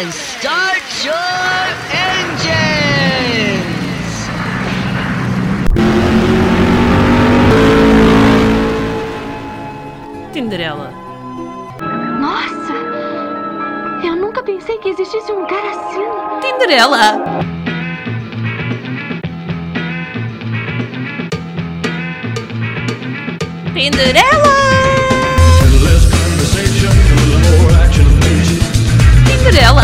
and start your engines! Tinderela. Nossa! Eu nunca pensei que existisse um cara assim. Tinderela! Tinderela! Tinderela!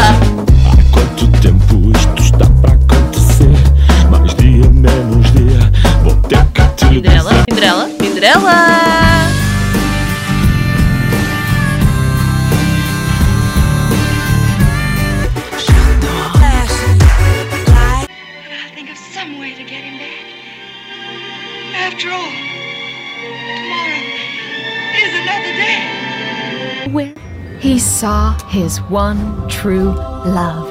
Quanto tempo isto está para acontecer? Mais dia, menos dia. Vou ter que te Tinderela, dizer. Tinderela, Tinderela! He saw his one true love.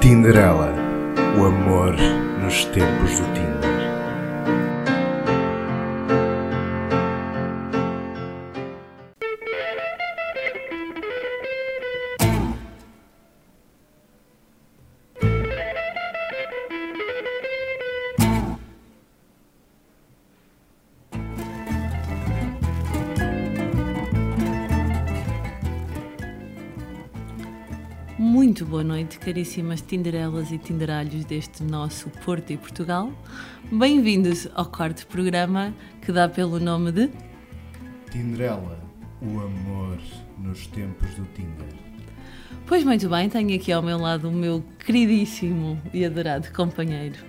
Tinderela, o amor nos tempos do caríssimas Tinderelas e Tinderalhos deste nosso Porto e Portugal. Bem-vindos ao quarto programa que dá pelo nome de Tinderela, o amor nos tempos do Tinder. Pois muito bem, tenho aqui ao meu lado o meu queridíssimo e adorado companheiro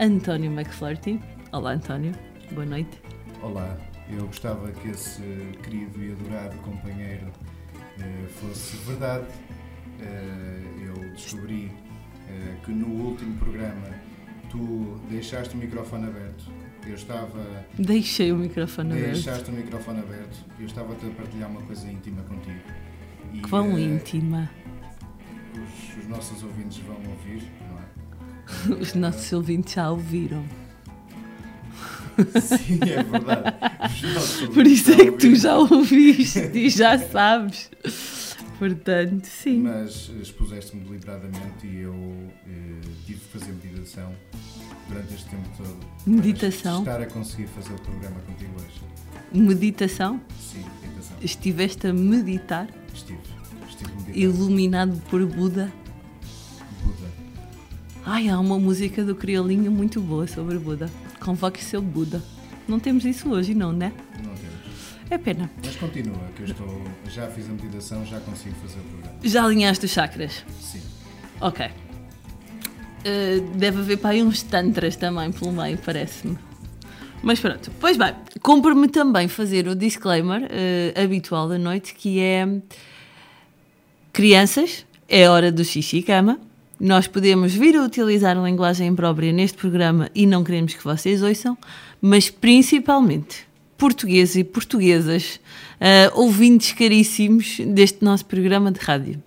António McFlurty. Olá António, boa noite. Olá, eu gostava que esse querido e adorado companheiro eh, fosse verdade. Eh, eu descobri eh, que no último programa tu deixaste o microfone aberto. Eu estava Deixei o microfone aberto. Deixaste o microfone aberto eu estava-te a partilhar uma coisa íntima contigo. E, Quão eh, íntima. Os, os nossos ouvintes vão ouvir, não é? Os nossos ouvintes já ouviram. Sim, é verdade. Por isso é que tu já ouviste e já sabes. Portanto, sim. Mas expuseste-me deliberadamente e eu eh, tive que fazer meditação durante este tempo todo. para Meditação? Estar a conseguir fazer o programa contigo hoje. Meditação. Sim, meditação. Estiveste a meditar, Estive. Estive meditando. iluminado por Buda. Buda. Ai, há uma música do Criolinho muito boa sobre Buda. Convoque seu Buda. Não temos isso hoje, não, né? Não. É pena. Mas continua, que eu estou. Já fiz a meditação, já consigo fazer o programa. Já alinhaste os chakras? Sim. Ok. Uh, deve haver para aí uns tantras também pelo meio, parece-me. Mas pronto. Pois bem, cumpre-me também fazer o disclaimer uh, habitual da noite, que é... Crianças, é hora do xixi e cama. Nós podemos vir a utilizar a linguagem imprópria neste programa e não queremos que vocês ouçam, mas principalmente portugueses e portuguesas, uh, ouvintes caríssimos deste nosso programa de rádio.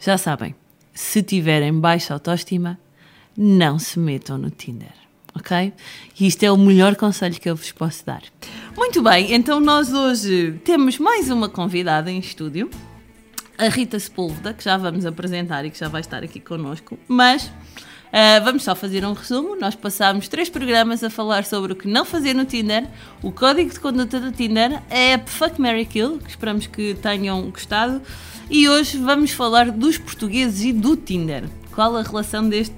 Já sabem, se tiverem baixa autoestima, não se metam no Tinder, ok? E isto é o melhor conselho que eu vos posso dar. Muito bem, então nós hoje temos mais uma convidada em estúdio, a Rita Sepúlveda, que já vamos apresentar e que já vai estar aqui connosco, mas ah, vamos só fazer um resumo. Nós passámos três programas a falar sobre o que não fazer no Tinder, o código de conduta do Tinder, a app Fuck Mary Kill, que esperamos que tenham gostado, e hoje vamos falar dos portugueses e do Tinder. Qual a relação deste,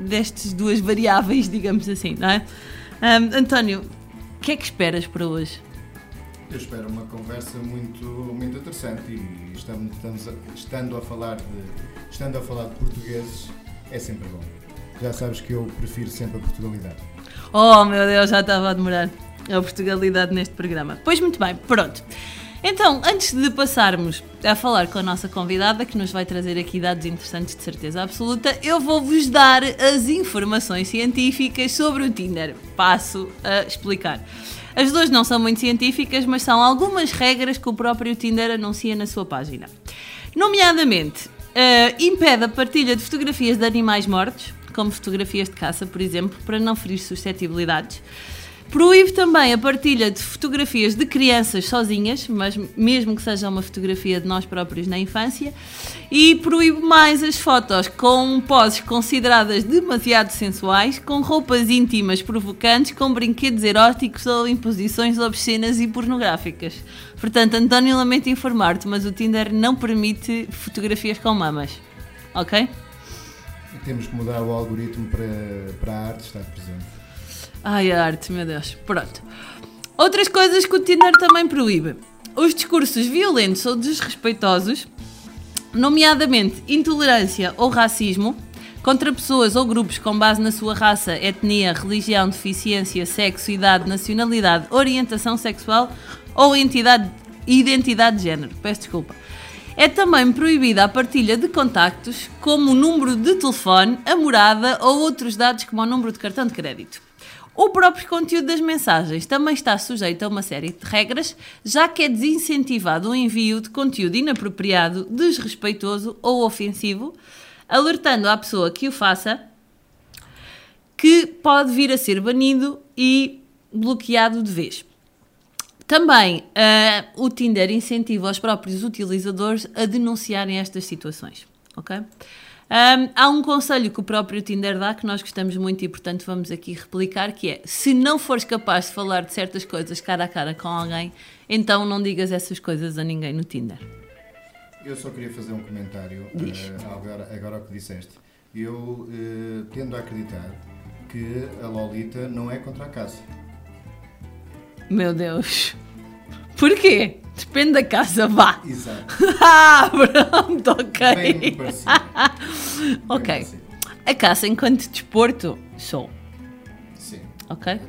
destas duas variáveis, digamos assim, não é? Ahm, António, o que é que esperas para hoje? Eu espero uma conversa muito, muito interessante e estamos, estamos a- estando, a falar de, estando a falar de portugueses é sempre bom. Já sabes que eu prefiro sempre a Portugalidade. Oh meu Deus, já estava a demorar a Portugalidade neste programa. Pois muito bem, pronto. Então, antes de passarmos a falar com a nossa convidada, que nos vai trazer aqui dados interessantes de certeza absoluta, eu vou-vos dar as informações científicas sobre o Tinder. Passo a explicar. As duas não são muito científicas, mas são algumas regras que o próprio Tinder anuncia na sua página. Nomeadamente, eh, impede a partilha de fotografias de animais mortos, como fotografias de caça, por exemplo, para não ferir suscetibilidades. Proíbe também a partilha de fotografias de crianças sozinhas, mas mesmo que seja uma fotografia de nós próprios na infância. E proíbe mais as fotos com poses consideradas demasiado sensuais, com roupas íntimas provocantes, com brinquedos eróticos ou imposições obscenas e pornográficas. Portanto, António, lamento informar-te, mas o Tinder não permite fotografias com mamas. Ok? Temos que mudar o algoritmo para, para a arte estar presente. Ai, a arte, meu Deus. Pronto. Outras coisas que o Tinder também proíbe: os discursos violentos ou desrespeitosos, nomeadamente intolerância ou racismo, contra pessoas ou grupos com base na sua raça, etnia, religião, deficiência, sexo, idade, nacionalidade, orientação sexual ou entidade, identidade de género. Peço desculpa. É também proibida a partilha de contactos, como o número de telefone, a morada ou outros dados, como o número de cartão de crédito. O próprio conteúdo das mensagens também está sujeito a uma série de regras, já que é desincentivado o envio de conteúdo inapropriado, desrespeitoso ou ofensivo, alertando à pessoa que o faça que pode vir a ser banido e bloqueado de vez. Também ah, o Tinder incentiva os próprios utilizadores a denunciarem estas situações. ok? Ahm, há um conselho que o próprio Tinder dá que nós gostamos muito e, portanto, vamos aqui replicar: que é se não fores capaz de falar de certas coisas cara a cara com alguém, então não digas essas coisas a ninguém no Tinder. Eu só queria fazer um comentário eh, agora, agora ao que disseste. Eu eh, tendo a acreditar que a Lolita não é contra a caça. Meu Deus. Porquê? Depende da casa, vá. Exato. Ah, pronto, ok. Bem Ok. parecido. A caça enquanto desporto, sou. Sim. Ok?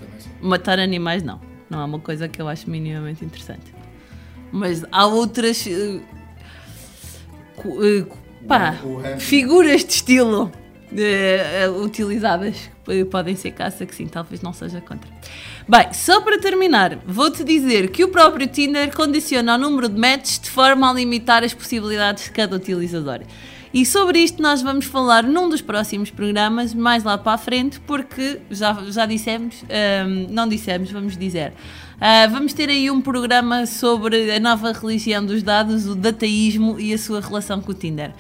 Matar animais, não. Não é uma coisa que eu acho minimamente interessante. Mas há outras. cu- eh, pá, figuras de estilo eh, utilizadas que podem ser caça, que sim, talvez não seja contra. Bem, só para terminar, vou-te dizer que o próprio Tinder condiciona o número de matches de forma a limitar as possibilidades de cada utilizador. E sobre isto nós vamos falar num dos próximos programas, mais lá para a frente, porque já, já dissemos, ahm, não dissemos, vamos dizer. Ah, vamos ter aí um programa sobre a nova religião dos dados, o dataísmo e a sua relação com o Tinder.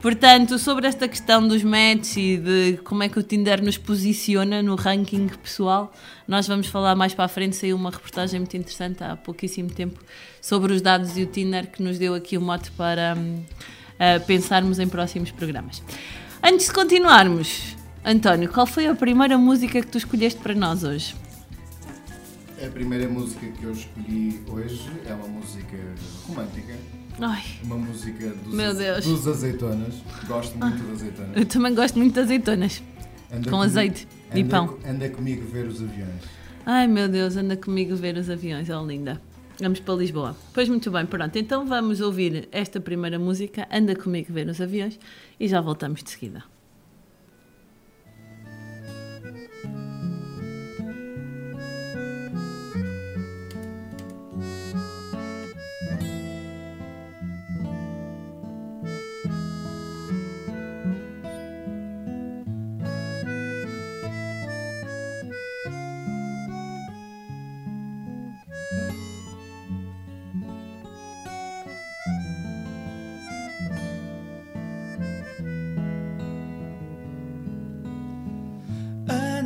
Portanto, sobre esta questão dos matches e de como é que o Tinder nos posiciona no ranking pessoal, nós vamos falar mais para a frente. Saiu uma reportagem muito interessante há pouquíssimo tempo sobre os dados e o Tinder que nos deu aqui o mote para hum, ah, pensarmos em próximos programas. Antes de continuarmos, António, qual foi a primeira música que tu escolheste para nós hoje? A primeira música que eu escolhi hoje é uma música romântica. Ai, Uma música dos, Meu Deus. dos azeitonas. Gosto muito de azeitonas. eu também gosto muito de azeitonas. Anda Com comigo- azeite e anda pão. co- Anda comigo ver os aviões. Ai meu Deus, anda comigo ver os aviões, ó linda. Vamos para Lisboa. Pois muito bem, pronto. Então vamos ouvir esta primeira música, Anda comigo ver os aviões, e já voltamos de seguida.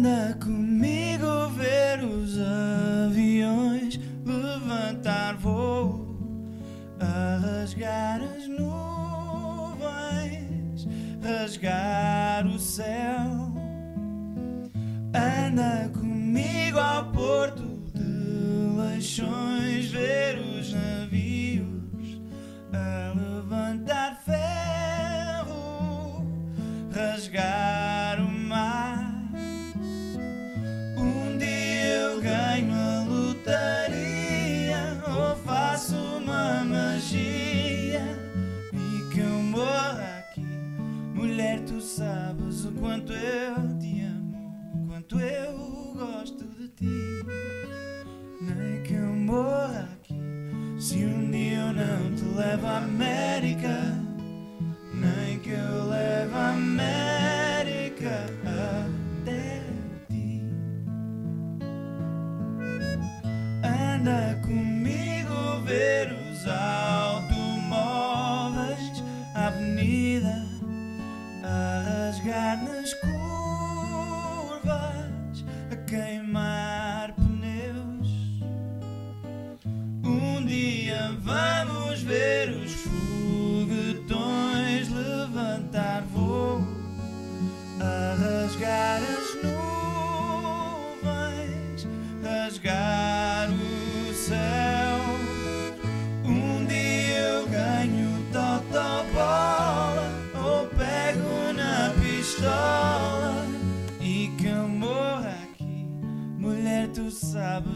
Anda comigo ver os aviões levantar voo, a rasgar as nuvens, rasgar o céu. Anda comigo ao porto de Leixões ver os quanto eu te amo, quanto eu gosto de ti. Nem que eu morra aqui se um dia eu não te levo à América.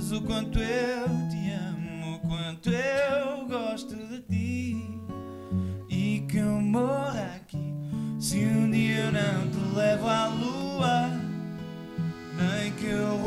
Sabes o quanto eu te amo, o quanto eu gosto de ti e que eu morra aqui. Se um dia eu não te levo à lua, nem que eu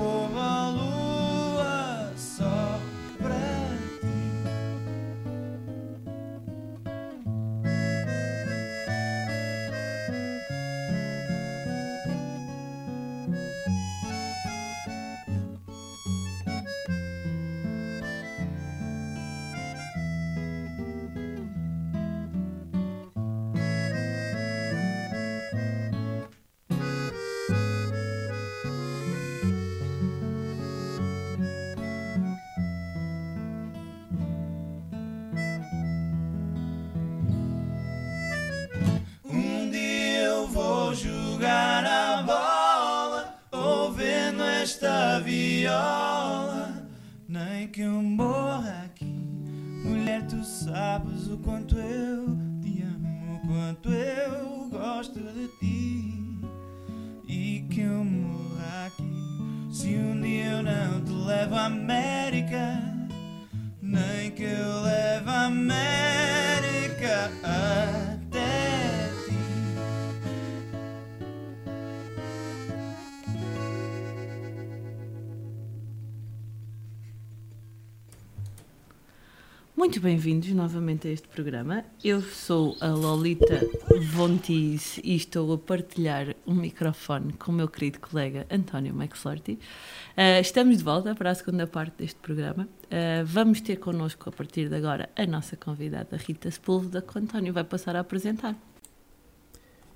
Muito bem-vindos novamente a este programa. Eu sou a Lolita Vontis e estou a partilhar um microfone com o meu querido colega António McFlurty. Uh, estamos de volta para a segunda parte deste programa. Uh, vamos ter connosco a partir de agora a nossa convidada Rita Sepúlveda, que o António vai passar a apresentar.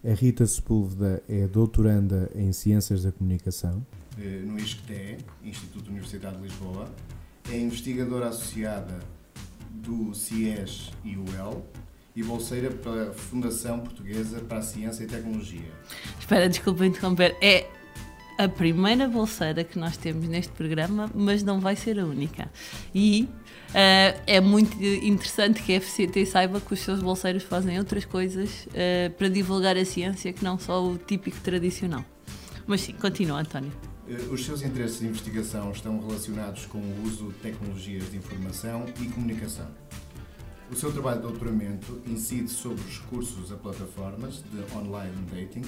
A Rita Sepúlveda é doutoranda em Ciências da Comunicação. eh, no ISCTE, Instituto Universidade de Lisboa. É investigadora associada do CIES e UEL e bolseira para a Fundação Portuguesa para a Ciência e Tecnologia. Espera, desculpa interromper. É a primeira bolseira que nós temos neste programa, mas não vai ser a única. E eh, é muito interessante que a FCT saiba que os seus bolseiros fazem outras coisas eh, para divulgar a ciência que não só o típico tradicional. Mas sim, continua, António. Eh, Os seus interesses de investigação estão relacionados com o uso de tecnologias de informação e comunicação. O seu trabalho de doutoramento incide sobre os recursos a plataformas de online dating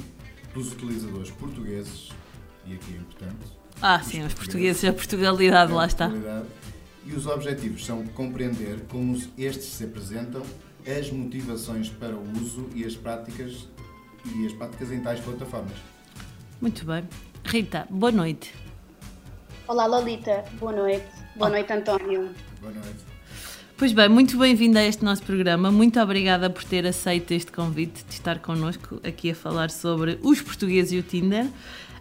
dos utilizadores portugueses, e aqui é importante, Ah, sim, os portugueses, a Portugalidade, lá está. E os objetivos são compreender como estes se apresentam, as motivações para o uso e as práticas e as práticas em tais plataformas. Muito bem. Rita, boa noite. Olá Lolita, boa noite. Boa noite António. Boa noite. Pois bem, muito bem-vinda a este nosso programa. Muito obrigada por ter aceito este convite de estar connosco aqui a falar sobre os portugueses e o Tinder.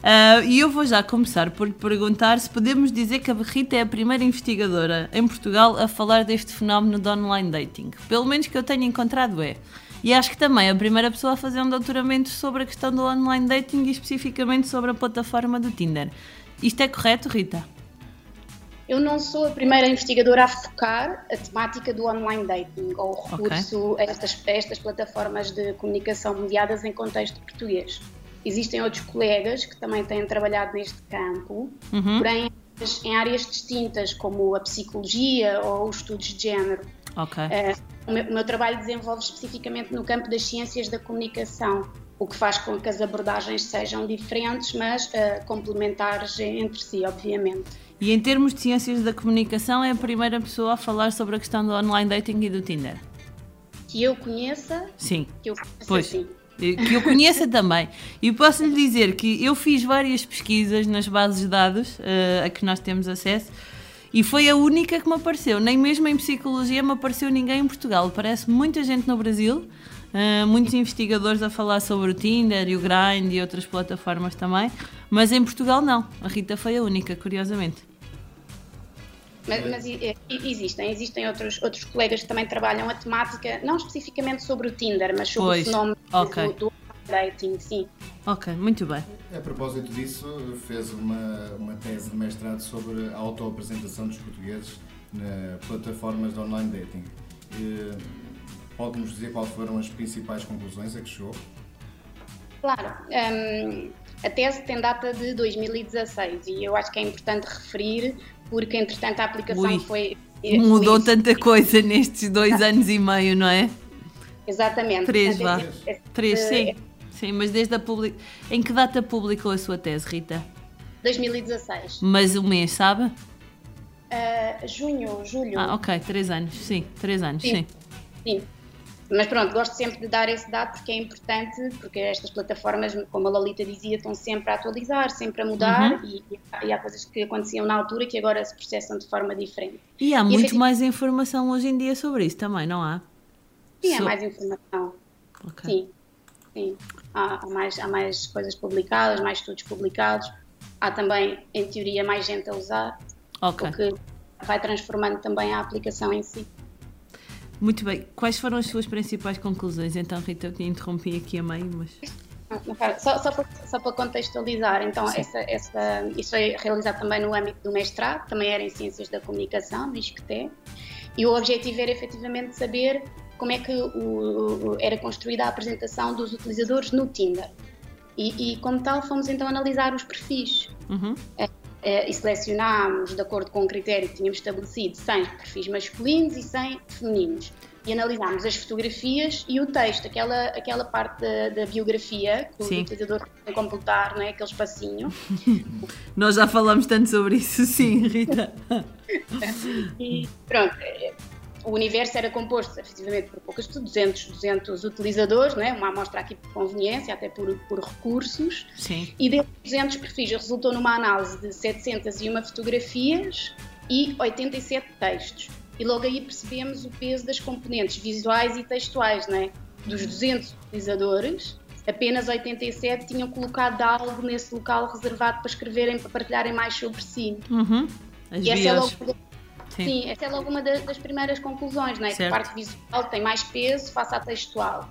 Ah, e eu vou já começar por lhe perguntar se podemos dizer que a Rita é a primeira investigadora em Portugal a falar deste fenómeno de online dating. Pelo menos que eu tenha encontrado é. E acho que também a primeira pessoa a fazer um doutoramento sobre a questão do online dating e especificamente sobre a plataforma do Tinder. Isto é correto, Rita? Eu não sou a primeira investigadora a focar a temática do online dating ou o recurso a, estas, a estas plataformas de comunicação mediadas em contexto português. Existem outros colegas que também têm trabalhado neste campo, Uhum. porém em áreas distintas, como a psicologia ou os estudos de género. Ok. Eh, o, meu, o meu trabalho desenvolve especificamente no campo das ciências da comunicação, o que faz com que as abordagens sejam diferentes, mas eh, complementares entre si, obviamente. E em termos de ciências da comunicação, é a primeira pessoa a falar sobre a questão do online dating e do Tinder. Que eu conheça, Sim. que eu conheça Pois. sim. Que eu conheça também. E posso lhe dizer que eu fiz várias pesquisas nas bases de dados eh, a que nós temos acesso E foi a única que me apareceu. Nem mesmo em psicologia me apareceu ninguém em Portugal. Parece muita gente no Brasil, uh, muitos investigadores a falar sobre o Tinder e o Grindr e outras plataformas também, mas em Portugal não. A Rita foi a única, curiosamente. Mas, mas existem, existem outros, outros colegas que também trabalham a temática, não especificamente sobre o Tinder, mas sobre pois. o fenómeno okay. do, do dating, sim. Ok, muito bem. A propósito disso, fez uma, uma tese de mestrado sobre a autoapresentação dos portugueses na plataformas de online dating. Pode-nos dizer quais foram as principais conclusões a que chegou? Claro. Um, a tese tem data de 2016 e eu acho que é importante referir porque entretanto a aplicação Ui, foi. Mudou foi... tanta coisa nestes dois anos e meio, não é? Exatamente. Três, vá. Três, sim. Sim, mas desde a public... Em que data publicou a sua tese, Rita? 2016. Mas o mês, sabe? Uh, junho, julho. Ah, ok, três anos, sim, três anos, sim. Sim. sim. Mas pronto, gosto sempre de dar esse dado porque é importante, porque estas plataformas, como a Lolita dizia, estão sempre a atualizar, sempre a mudar uhum. e, e, há coisas que aconteciam na altura que agora se processam de forma diferente. E há e muito mais informação hoje em dia sobre isso também, não há? Sim, so... há mais informação. Okay. Sim, sim. Há, há, mais, há mais coisas publicadas, mais estudos publicados. Há também, em teoria, mais gente a usar. Ok. O que vai transformando também a aplicação em si. Muito bem. Quais foram as suas principais conclusões? Então, Rita, eu te interrompi aqui a meio, mas. Só, só, para, só para contextualizar, então, essa, essa, isso foi realizado também no âmbito do mestrado, também era em Ciências da Comunicação, no ISCTE, e o objetivo era efetivamente saber como é que o, o, era construída a apresentação dos utilizadores no Tinder. E, e como tal, fomos então analisar os perfis. Uhum. É, é, e selecionámos, de acordo com o critério que tínhamos estabelecido, 100 perfis masculinos e 100 femininos. E analisámos as fotografias e o texto, aquela, aquela parte da, da biografia que sim. o utilizador tem que completar, não é? aquele espacinho. Nós já falamos tanto sobre isso, sim, Rita. e pronto, o universo era composto efetivamente por poucas, 200, 200 utilizadores, não é? uma amostra aqui por conveniência, até por, por recursos, Sim. e desses 200 perfis resultou numa análise de 701 fotografias e 87 textos. E logo aí percebemos o peso das componentes visuais e textuais, não é? Dos 200 utilizadores, apenas 87 tinham colocado algo nesse local reservado para escreverem, para partilharem mais sobre si. Uhum. e essa é logo Sim. Sim, essa é logo uma das primeiras conclusões, não é? que a parte visual tem mais peso face à textual.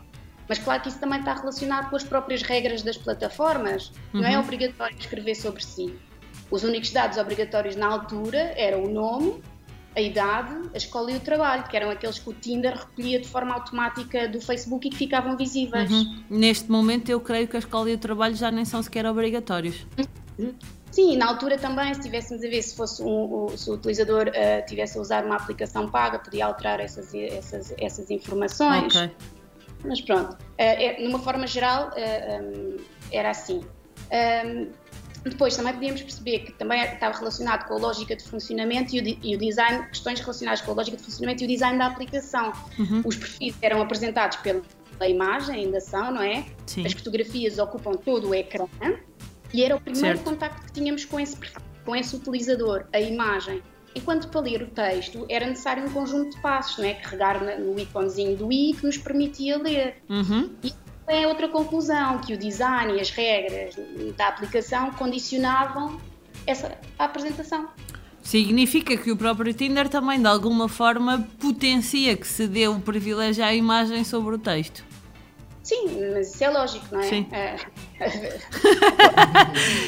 Mas claro que isso também está relacionado com as próprias regras das plataformas. Uhum. Não é uhum. obrigatório escrever sobre si. Os únicos dados obrigatórios na altura eram o nome, a idade, a escola e o trabalho, que eram aqueles que o Tinder recolhia de forma automática do Facebook e que ficavam visíveis. Uhum. Neste momento, eu creio que a escola e o trabalho já nem são sequer obrigatórios. Uhum. Sim, na altura também, se tivéssemos a ver se fosse um, se o utilizador uh, tivesse a usar uma aplicação paga, podia alterar essas, essas, essas informações. Ok. Mas pronto, uh, é, numa forma geral, uh, eh, um, era assim. Um, depois também podíamos perceber que também estava relacionado com a lógica de funcionamento e o, e o, design, questões relacionadas com a lógica de funcionamento e o design da aplicação. Uhum. Os perfis eram apresentados pela imagem, ainda são, não é? Sim. As fotografias ocupam todo o ecrã e era o primeiro certo. contacto que tínhamos com esse, com esse utilizador, a imagem. Enquanto para ler o texto era necessário um conjunto de passos, não é? Carregar no íconezinho do i que nos permitia ler. Uhum. E é outra conclusão, que o design e as regras da aplicação condicionavam essa apresentação. Significa que o próprio Tinder também, de alguma forma, potencia que se dê o privilégio à imagem sobre o texto. Sim, mas isso é lógico, não é? Sim. É.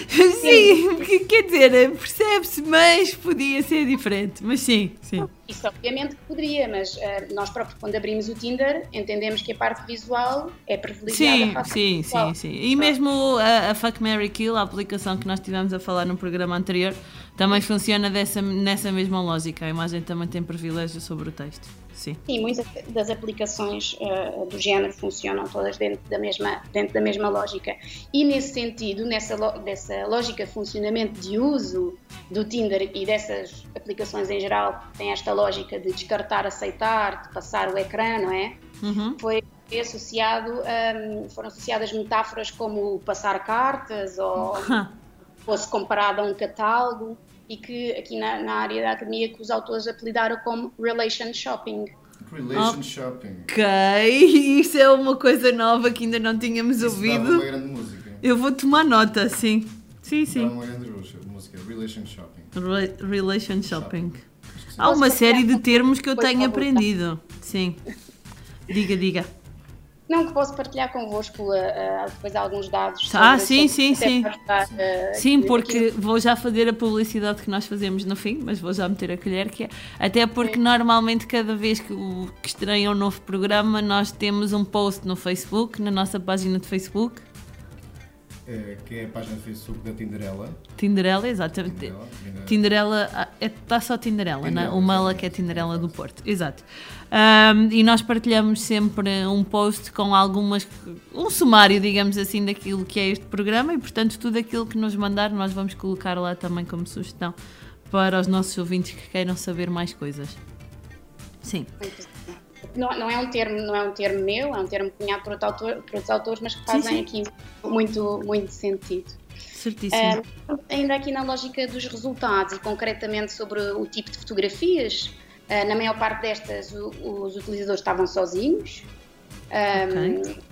sim, quer dizer, percebe-se, mas podia ser diferente. Mas sim, sim. Isso obviamente poderia, mas uh, nós próprios, quando abrimos o Tinder, entendemos que a parte visual é privilegiada. Sim, sim, sim, sim. E mesmo a, a Fuck Mary Kill, a aplicação que nós tivemos a falar no programa anterior, também funciona dessa, nessa mesma lógica. A imagem também tem privilégio sobre o texto. Sim. Sim, muitas das aplicações uh, do género funcionam todas dentro da mesma, dentro da mesma lógica. E nesse sentido, nessa dessa lógica de funcionamento de uso do Tinder e dessas aplicações em geral, tem esta lógica de descartar, aceitar, de passar o ecrã, não é? Uhum. Foi associado, um, foram associadas metáforas como passar cartas ou fosse comparado a um catálogo. e que aqui na, na área da academia que os autores apelidaram como relation shopping. Relation shopping. Ok, isso é uma coisa nova que ainda não tínhamos Isso dava ouvido. uma grande música. Eu vou tomar nota, sim. Sim, Dava sim. uma grande música. Relation shopping. Re- relation shopping. Sim. Há uma série de termos que eu tenho aprendido. Sim. Diga, diga. Não, que posso partilhar convosco uh, uh, depois alguns dados. Ah, sim, sim, até sim. ajudar, uh, Sim, porque vou já fazer a publicidade que nós fazemos no fim, mas vou já meter a colher, que é até porque normalmente cada vez que, o, que estreia um novo programa nós temos um post no Facebook, na nossa página de Facebook, que é a página de Facebook da Tinderela. Tinderela, exatamente. Tinderela, Tinderela. Tinderela, ah, é, está só Tinderela, não é? Tinderela, ela exatamente. que é Tinderela do Porto, exato. Ahm, e nós partilhamos sempre um post com algumas, um sumário, digamos assim, daquilo que é este programa e, portanto, tudo aquilo que nos mandar nós vamos colocar lá também como sugestão para os nossos ouvintes que queiram saber mais coisas. Sim, Não, não é um termo, não é um termo meu, é um termo cunhado por, outro autor- por outros autores, mas que fazem aqui muito, muito sentido. certíssimo. Ah, ainda aqui na lógica dos resultados e concretamente sobre o tipo de fotografias, ah, na maior parte destas o- os utilizadores estavam sozinhos. Ah, Ok.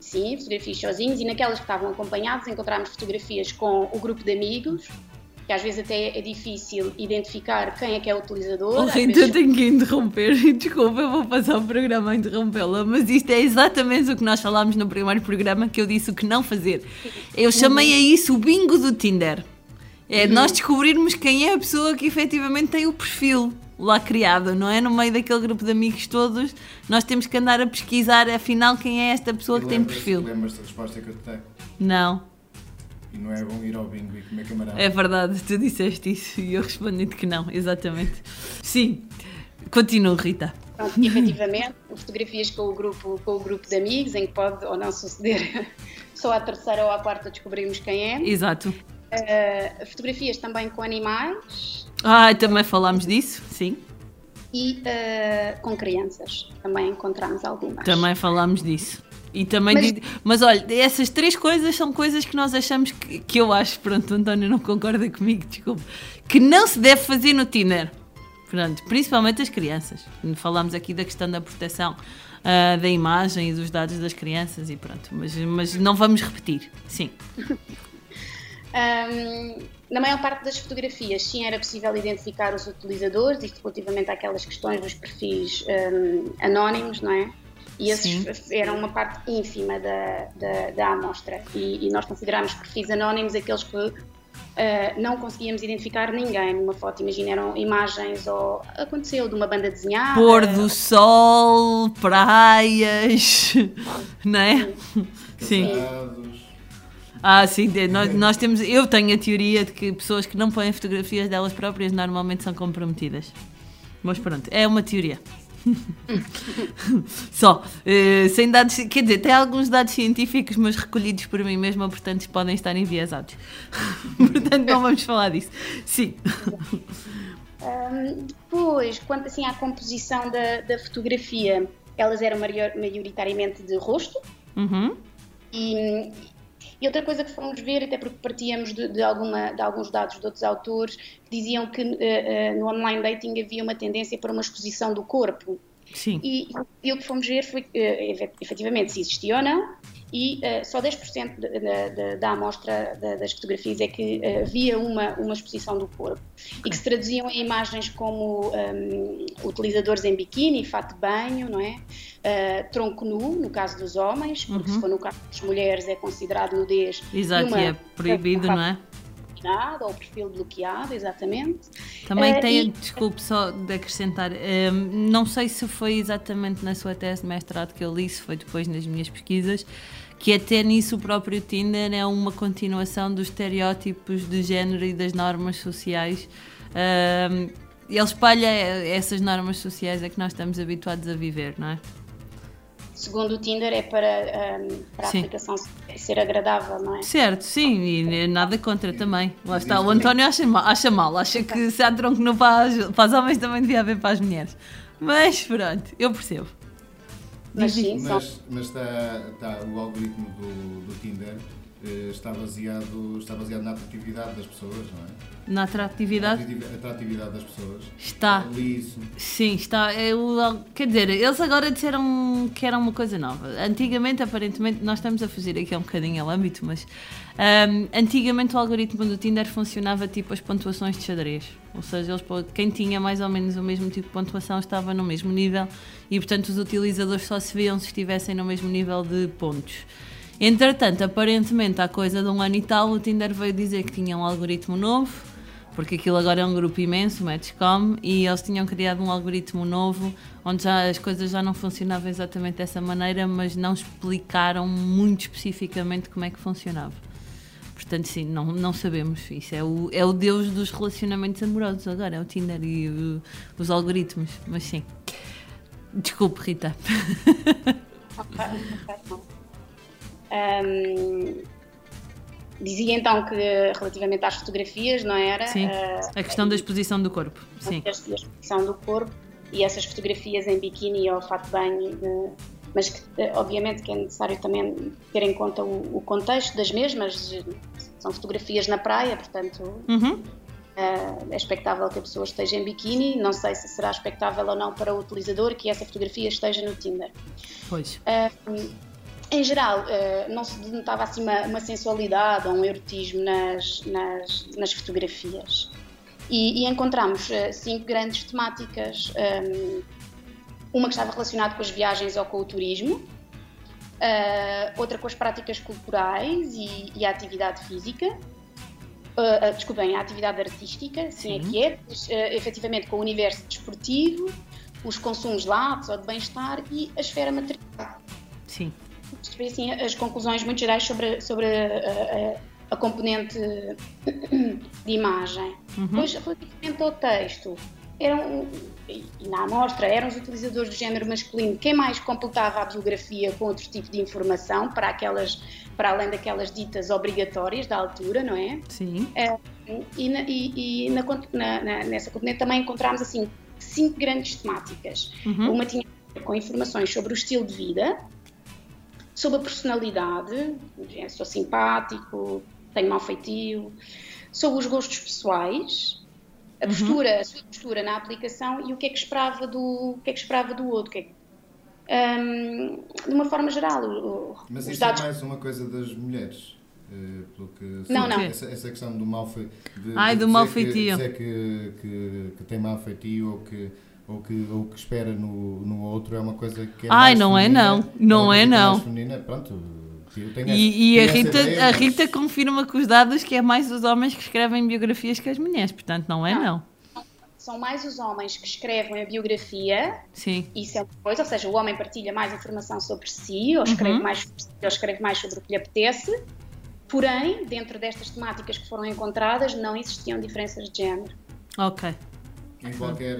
Sim, fotografias sozinhos e naquelas que estavam acompanhados encontramos fotografias com o grupo de amigos, que às vezes até é difícil identificar quem é que é o utilizador. Oh, eu vezes- tenho que interromper. Desculpa, eu vou passar o programa a interrompê-la, mas isto é exatamente o que nós falámos no primeiro programa que eu disse o que não fazer. Eu chamei a isso o bingo do Tinder. É nós descobrirmos quem é a pessoa que efetivamente tem o perfil lá criado, não é? No meio daquele grupo de amigos todos, nós temos que andar a pesquisar afinal quem é esta pessoa que E tem lembras- perfil. Lembras-te da resposta que eu te dei? Não, E não é bom ir ao bingo e comer camarão. é verdade, tu disseste isso e eu respondi-te que não, exatamente. Sim, continua, Rita. Pronto, efetivamente, fotografias com o, grupo, com o grupo de amigos, em que pode ou não suceder só à terceira ou à quarta descobrimos quem é. Exato. Uh, fotografias também com animais Ah, também falámos disso, sim. e uh, com crianças. Também encontramos algumas. Também falámos disso. E também Mas- mas, mas olha, essas três coisas são coisas que nós achamos que, que eu acho, pronto, o António não concorda comigo, desculpa, que não se deve fazer no Tinder. Pronto, principalmente as crianças. Falámos aqui da questão da proteção ah, da imagem e dos dados das crianças e pronto, mas, mas não vamos repetir, sim. Um, na maior parte das fotografias, sim, era possível identificar os utilizadores, isto relativamente àquelas questões dos perfis um, anónimos, não é? E esses eram uma parte ínfima da, da, da amostra. E, e nós consideramos perfis anónimos aqueles que uh, não conseguíamos identificar ninguém numa foto. Imagina, eram imagens ou aconteceu de uma banda desenhada. Pôr do sol, praias, não é? Sim. Casados. Ah, sim, nós, nós temos. Eu tenho a teoria de que pessoas que não põem fotografias delas próprias normalmente são comprometidas. Mas pronto, é uma teoria. Só, eh, sem dados, quer dizer, tem alguns dados científicos, mas recolhidos por mim mesma, portanto podem estar enviesados. portanto, não vamos falar disso. Sim. Um, depois, quanto assim à composição da, da fotografia, elas eram maior- maioritariamente de rosto. Uhum. E, e outra coisa que fomos ver, até porque partíamos de, de alguma, de alguns dados de outros autores, que diziam que eh, eh, no online dating havia uma tendência para uma exposição do corpo. Sim. E, e o que fomos ver foi efe- efetivamente se existia ou não, e eh, só 10% da, da, da- da amostra da- das fotografias é que eh, havia uma, uma exposição do corpo e que se traduziam em imagens como hum, utilizadores em biquíni, fato de banho, não é? Eh, tronco nu, no caso dos homens, porque se for no caso das mulheres é considerado nudez. Uhum. Exato, uma- e é proibido, não é? Ou perfil bloqueado, exatamente. Também Eh, tem, e- desculpe só de acrescentar, eh, não sei se foi exatamente na sua tese de mestrado que eu li, se foi depois nas minhas pesquisas, que até nisso o próprio Tinder é uma continuação dos estereótipos de género e das normas sociais. Eh, ele espalha essas normas sociais a que nós estamos habituados a viver, não é? Segundo o Tinder, é para, hum, para a Sim. aplicação ser agradável, não é? Certo, sim, e nada contra também. Lá está, o António acha mal, acha, mal, acha que se há tronco no para, os homens também devia haver para as mulheres. Mas pronto, eu percebo. Mas sim, Mas, mas está, está o algoritmo do, do Tinder está baseado, está baseado na atratividade das pessoas, não é? Na atratividade? A atratividade das pessoas. Está. Li isso. Sim, está. É o, quer dizer, eles agora disseram que era uma coisa nova. Antigamente, aparentemente, nós estamos a fugir aqui um bocadinho ao âmbito, mas um, antigamente o algoritmo do Tinder funcionava tipo as pontuações de xadrez. Ou seja, eles, quem tinha mais ou menos o mesmo tipo de pontuação estava no mesmo nível e, portanto, os utilizadores só se viam se estivessem no mesmo nível de pontos. Entretanto, aparentemente, há coisa de um ano e tal, o Tinder veio dizer que tinha um algoritmo novo porque aquilo agora é um grupo imenso, o Matchcom, e eles tinham criado um algoritmo novo onde já as coisas já não funcionavam exatamente dessa maneira, mas não explicaram muito especificamente como é que funcionava. Portanto, sim, não, não sabemos. Isso é o, é o deus dos relacionamentos amorosos agora, é o Tinder e o, os algoritmos, mas sim. Desculpe, Rita. Um, Dizia então que relativamente às fotografias, não era? Sim, uh, a questão da exposição do corpo. Sim. A exposição do corpo e essas fotografias em biquíni ou fato de banho, mas que, eh, obviamente que é necessário também ter em conta o, o, contexto das mesmas. São fotografias na praia, portanto uhum. uh, é expectável que a pessoa esteja em biquíni. Não sei se será expectável ou não para o utilizador que essa fotografia esteja no Tinder. Pois. Uh, em geral, eh, não se denotava assim uma, uma sensualidade ou um erotismo nas, nas, nas fotografias. E, e encontramos eh, cinco grandes temáticas. Um, uma que estava relacionada com as viagens ou com o turismo, uh, outra com as práticas culturais e, e a atividade física, uh, desculpem, a atividade artística, sim, é que é, uh, efetivamente com o universo desportivo, os consumos lácteos ou de bem-estar e a esfera material. Sim foi assim as conclusões muito gerais sobre, sobre a, a, a componente de imagem. Uhum. Depois, relativamente ao texto, eram, e na amostra, eram os utilizadores do género masculino quem mais completava a biografia com outro tipo de informação, para, aquelas, para além daquelas ditas obrigatórias da altura, não é? Sim. É, e, na, e, e na, na, nessa componente também encontramos assim cinco grandes temáticas. Uhum. Uma tinha com informações sobre o estilo de vida, sobre a personalidade, sou simpático, tenho mau feitio, sobre os gostos pessoais, a uhum. postura, uhum. a sua postura na aplicação e o que é que esperava do, o que é que esperava do outro. Que é, um, de uma forma geral. O, Mas isto dados... é mais uma coisa das mulheres. Uh, pelo que, não, não. Essa, essa, questão do mal feitio. Ai, do mal feitio. Que, que, que, que tem mau feitio ou que ou que, ou que espera no, no outro é uma coisa que é Ai, não feminina, é não, não é, é não. Feminina, pronto, e, e a, Rita, ideia, a Rita mas... confirma com os dados que é mais os homens que escrevem biografias que as mulheres, portanto não é não. não. São mais os homens que escrevem a biografia, Sim. isso é uma coisa, ou seja, o homem partilha mais informação sobre si, ou escreve, uhum. mais, sobre si, ou escreve mais sobre o que lhe apetece, porém, dentro destas temáticas que foram encontradas, não existiam diferenças de género. Ok. Em qualquer.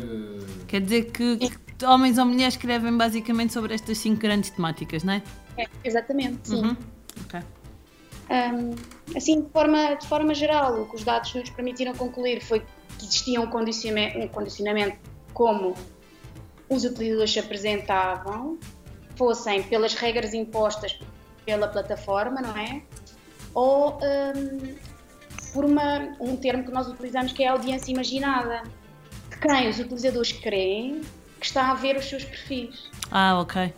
Quer dizer que, que homens ou mulheres escrevem basicamente sobre estas cinco grandes temáticas, não é? é exatamente, sim. Uhum. Ok. Um, assim, de forma, de forma geral, o que os dados nos permitiram concluir foi que existia um condicionamento, um condicionamento como os utilizadores se apresentavam, fossem pelas regras impostas pela plataforma, não é? Ou um, por uma, um termo que nós utilizamos que é a audiência imaginada quem os utilizadores creem que está a ver os seus perfis. Ah, ok.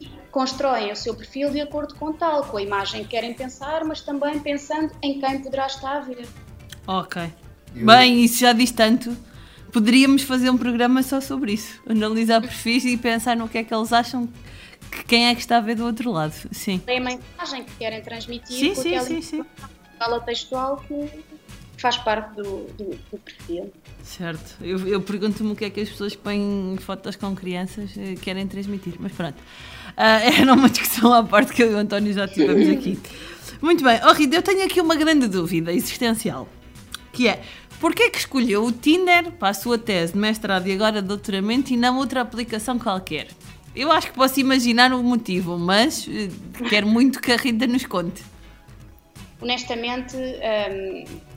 E constroem o seu perfil de acordo com tal, com a imagem que querem pensar, mas também pensando em quem poderá estar a ver. Ok. Eu... Bem, isso já diz tanto. Poderíamos fazer um programa só sobre isso. Analisar perfis e pensar no que é que eles acham que quem é que está a ver do outro lado. Sim. É a mensagem que querem transmitir sim, com sim, aquela sim, sim. fala textual que faz parte do, do, do perfil. Certo. Eu, eu pergunto-me o que é que as pessoas que põem fotos com crianças eh, querem transmitir, mas pronto. Uh, era uma discussão à parte que eu e o António já tivemos aqui. Muito bem. Oh, Rita, eu tenho aqui uma grande dúvida existencial, que é, porquê que escolheu o Tinder para a sua tese de mestrado e agora doutoramento e não outra aplicação qualquer? Eu acho que posso imaginar o motivo, mas uh, quero muito que a Rita nos conte. Honestamente, um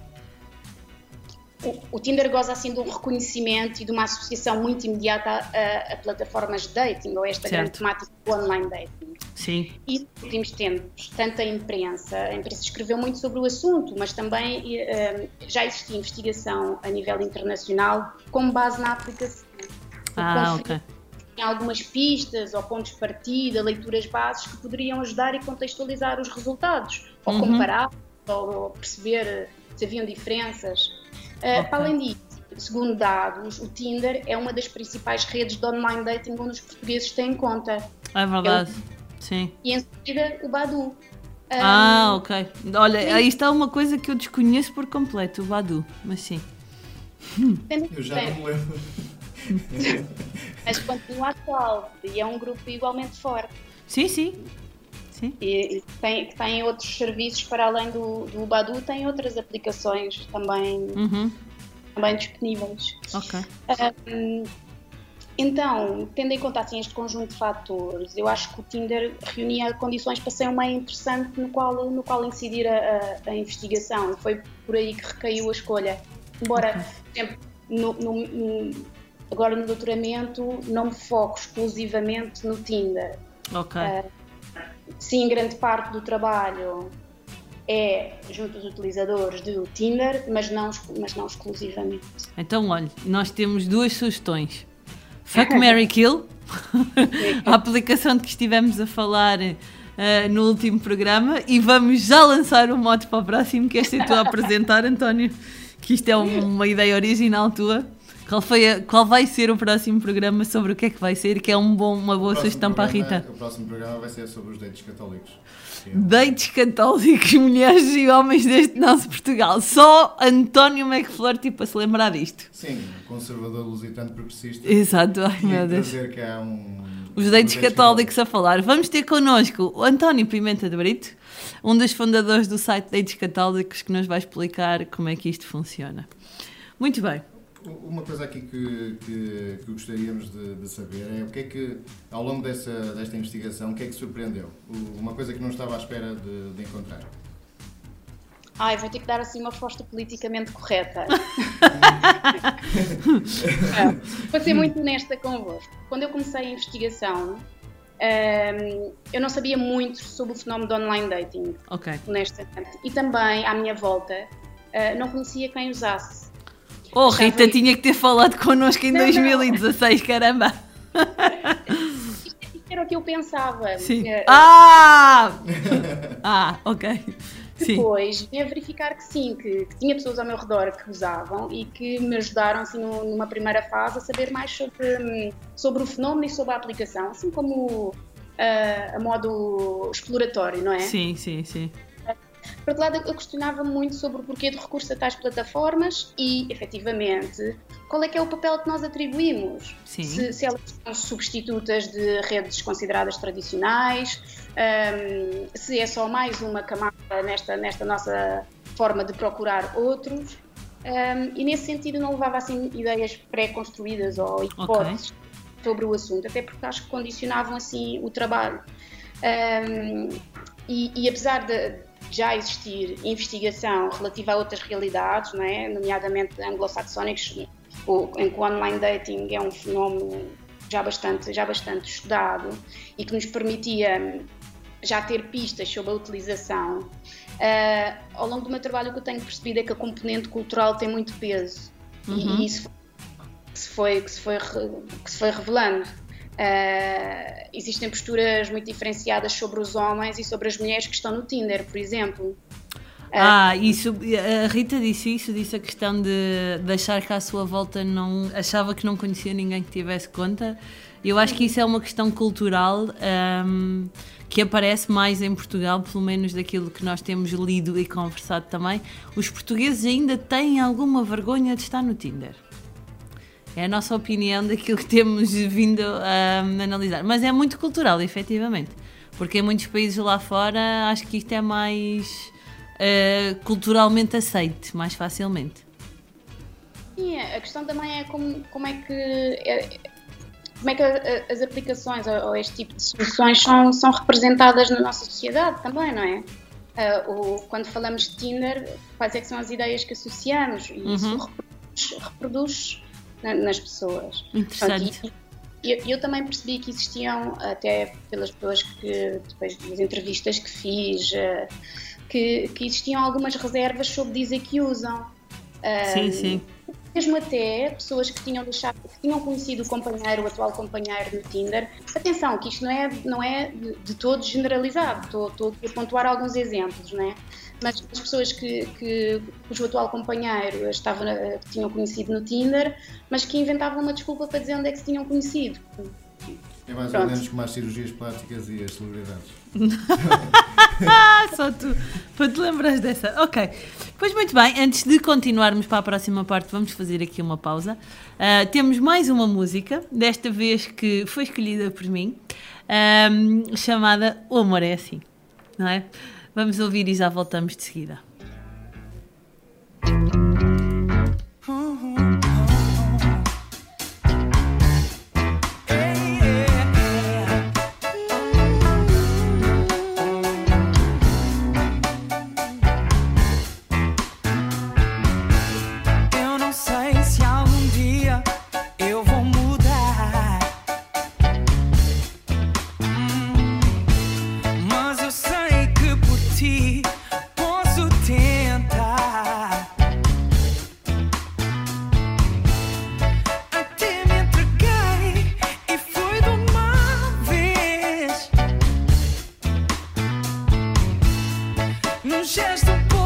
o, o, Tinder goza assim de um reconhecimento e de uma associação muito imediata a, a plataformas de dating, ou esta certo. grande temática do online dating. Sim. E nos últimos tempos, tanto a imprensa, a imprensa escreveu muito sobre o assunto, mas também uh, já existia investigação a nível internacional com base na aplicação. Ah, ok. Em algumas pistas ou pontos de partida, leituras bases que poderiam ajudar e contextualizar os resultados, ou uhum. comparar, ou perceber se haviam diferenças. Uh, okay. Para além disso, segundo dados, o Tinder é uma das principais redes de online dating onde os portugueses têm conta. É verdade. É o... Sim. E em seguida o Badu. Ah, um, ok. Olha, sim. aí está uma coisa que eu desconheço por completo, o Badu, mas sim. Eu já não me lembro. mas continua atual e é um grupo igualmente forte. Sim, sim. Sim. E, e tem, tem outros serviços para além do, do Badu, tem outras aplicações também, uhum. também disponíveis. Ok. Um, então, tendo em conta assim, este conjunto de fatores, eu acho que o Tinder reunia condições para ser um meio interessante no qual, no qual incidir a, a, a investigação e foi por aí que recaiu a escolha. Embora, okay. por exemplo, no, no, no, agora no doutoramento não me foco exclusivamente no Tinder. Ok. Uh, sim, grande parte do trabalho é junto aos utilizadores do Tinder, mas não, mas não exclusivamente. Então, olha, nós temos duas sugestões Fuck Mary Kill, a aplicação de que estivemos a falar uh, no último programa, e vamos já lançar o modo para o próximo, que este é tu a apresentar, António, que isto é uma ideia original tua. Qual, foi a, qual vai ser o próximo programa sobre o que é que vai ser, que é um bom, uma boa sugestão para a Rita? O próximo programa vai ser sobre os deitos católicos. Deitos católicos, mulheres e homens deste nosso Portugal. Só António McFlurty tipo, para se lembrar disto. Sim, conservador lusitano progressista. Exato, ai meu Deus. dizer que há um... Os deitos católicos a falar. Vamos ter connosco o António Pimenta de Brito, um dos fundadores do site Deitos Católicos, que nos vai explicar como é que isto funciona. Muito bem. Uma coisa aqui que, que, que gostaríamos de, de, saber é o que é que, ao longo dessa, desta investigação, o que é que surpreendeu? Uma coisa que não estava à espera de, de encontrar. Ai, vou ter que dar assim uma resposta politicamente correta. vou ser muito honesta convosco. Quando eu comecei a investigação, um, eu não sabia muito sobre o fenómeno do online dating. Ok. Honestamente. E também, à minha volta, uh, não conhecia quem usasse. Oh, Rita tinha que ter falado connosco em não, 2016, não. caramba! Isto, era o que eu pensava. Sim. Uh, ah! ah, ok. Sim. Depois vim a verificar que sim, que, que, tinha pessoas ao meu redor que usavam e que me ajudaram assim, numa primeira fase a saber mais sobre, sobre o fenómeno e sobre a aplicação, assim como uh, a modo exploratório, não é? Sim, sim, sim. Por outro lado, eu questionava muito sobre o porquê do recurso a tais plataformas e, efetivamente, qual é que é o papel que nós atribuímos. Se, se, elas são substitutas de redes consideradas tradicionais, um, se é só mais uma camada nesta, nesta nossa forma de procurar outros. Um, e nesse sentido não levava assim ideias pré-construídas ou hipóteses okay. sobre o assunto, até porque acho que condicionavam assim o trabalho. Um, e, e, apesar de, já existir investigação relativa a outras realidades, não é? nomeadamente anglo-saxónicos, em que o online dating é um fenómeno já bastante, já bastante estudado e que nos permitia já ter pistas sobre a utilização. Uh, ao longo do meu trabalho, o que eu tenho percebido é que a componente cultural tem muito peso uhum. e isso que se foi, que se foi, que se foi revelando. Uh, existem posturas muito diferenciadas sobre os homens e sobre as mulheres que estão no Tinder, por exemplo. Ah, ah isso, a Rita disse isso, disse a questão de, de achar que à sua volta não achava que não conhecia ninguém que tivesse conta. Eu acho que isso é uma questão cultural um, que aparece mais em Portugal, pelo menos daquilo que nós temos lido e conversado também. Os portugueses ainda têm alguma vergonha de estar no Tinder. É a nossa opinião daquilo que temos vindo a analisar. Mas é muito cultural, efetivamente. Porque em muitos países lá fora acho que isto é mais uh, culturalmente aceite, mais facilmente. Sim, a questão também é como, como é que. É, como é que as aplicações ou este tipo de soluções são, são representadas na nossa sociedade também, não é? Uh, o, quando falamos de Tinder, quais é que são as ideias que associamos? E uhum. isso reproduz, reproduz na- nas pessoas. Interessante. Portanto, e- eu, eu também percebi que existiam, até pelas pessoas que, depois das entrevistas que fiz, eh, que, que existiam algumas reservas sobre dizer que usam. Sim, Ahm, sim. Mesmo até pessoas que tinham deixado, que tinham conhecido o companheiro, o atual companheiro no Tinder. Atenção, que isto não é, não é de, todo generalizado, estou, estou aqui a pontuar alguns exemplos, não é? Mas as pessoas que, que cujo atual companheiro estava, que tinham conhecido no Tinder, mas que inventavam uma desculpa para dizer onde é que se tinham conhecido. É mais ou Pronto. menos como as cirurgias plásticas e as celebridades. Ah, só tu, para te lembrares dessa. Ok. Pois muito bem, antes de continuarmos para a próxima parte, vamos fazer aqui uma pausa. Ah, temos mais uma música, desta vez que foi escolhida por mim, ahm, chamada O Amor é Assim. Não é? Vamos ouvir e já voltamos de seguida. Num gesto um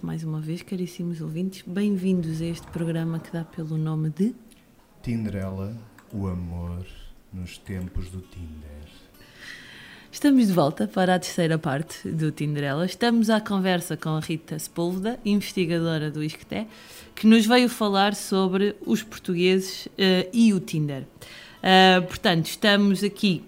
noite mais uma vez, caríssimos ouvintes. Bem-vindos a este programa que dá pelo nome de Tinderela, o amor nos tempos do Tinder. Estamos de volta para a terceira parte do Tinderela. Estamos à conversa com a Rita Sepúlveda, investigadora do ISCTE, que nos veio falar sobre os portugueses uh, e o Tinder. Uh, portanto, estamos aqui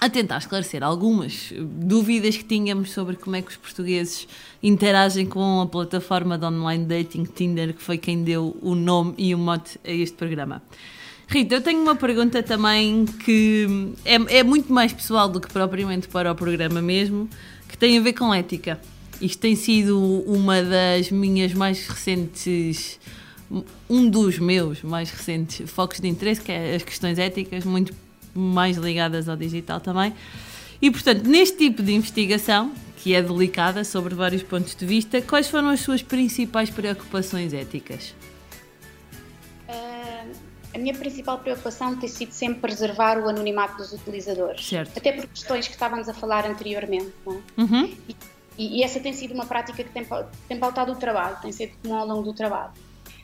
a tentar esclarecer algumas dúvidas que tínhamos sobre como é que os portugueses interagem com a plataforma de online dating Tinder, que foi quem deu o nome e o mote a este programa. Rita, eu tenho uma pergunta também que é, é muito mais pessoal do que propriamente para o programa mesmo, que tem a ver com ética. Isto tem sido uma das minhas mais recentes, um dos meus mais recentes focos de interesse, que é as questões éticas, muito mais ligadas ao digital também. E, portanto, neste tipo de investigação, que é delicada sobre vários pontos de vista, quais foram as suas principais preocupações éticas? Uh, a minha principal preocupação tem sido sempre preservar o anonimato dos utilizadores. Certo. Até por questões que estávamos a falar anteriormente. É? Uhum. E, e, essa tem sido uma prática que tem, tem pautado o trabalho, tem sido comum ao longo do trabalho.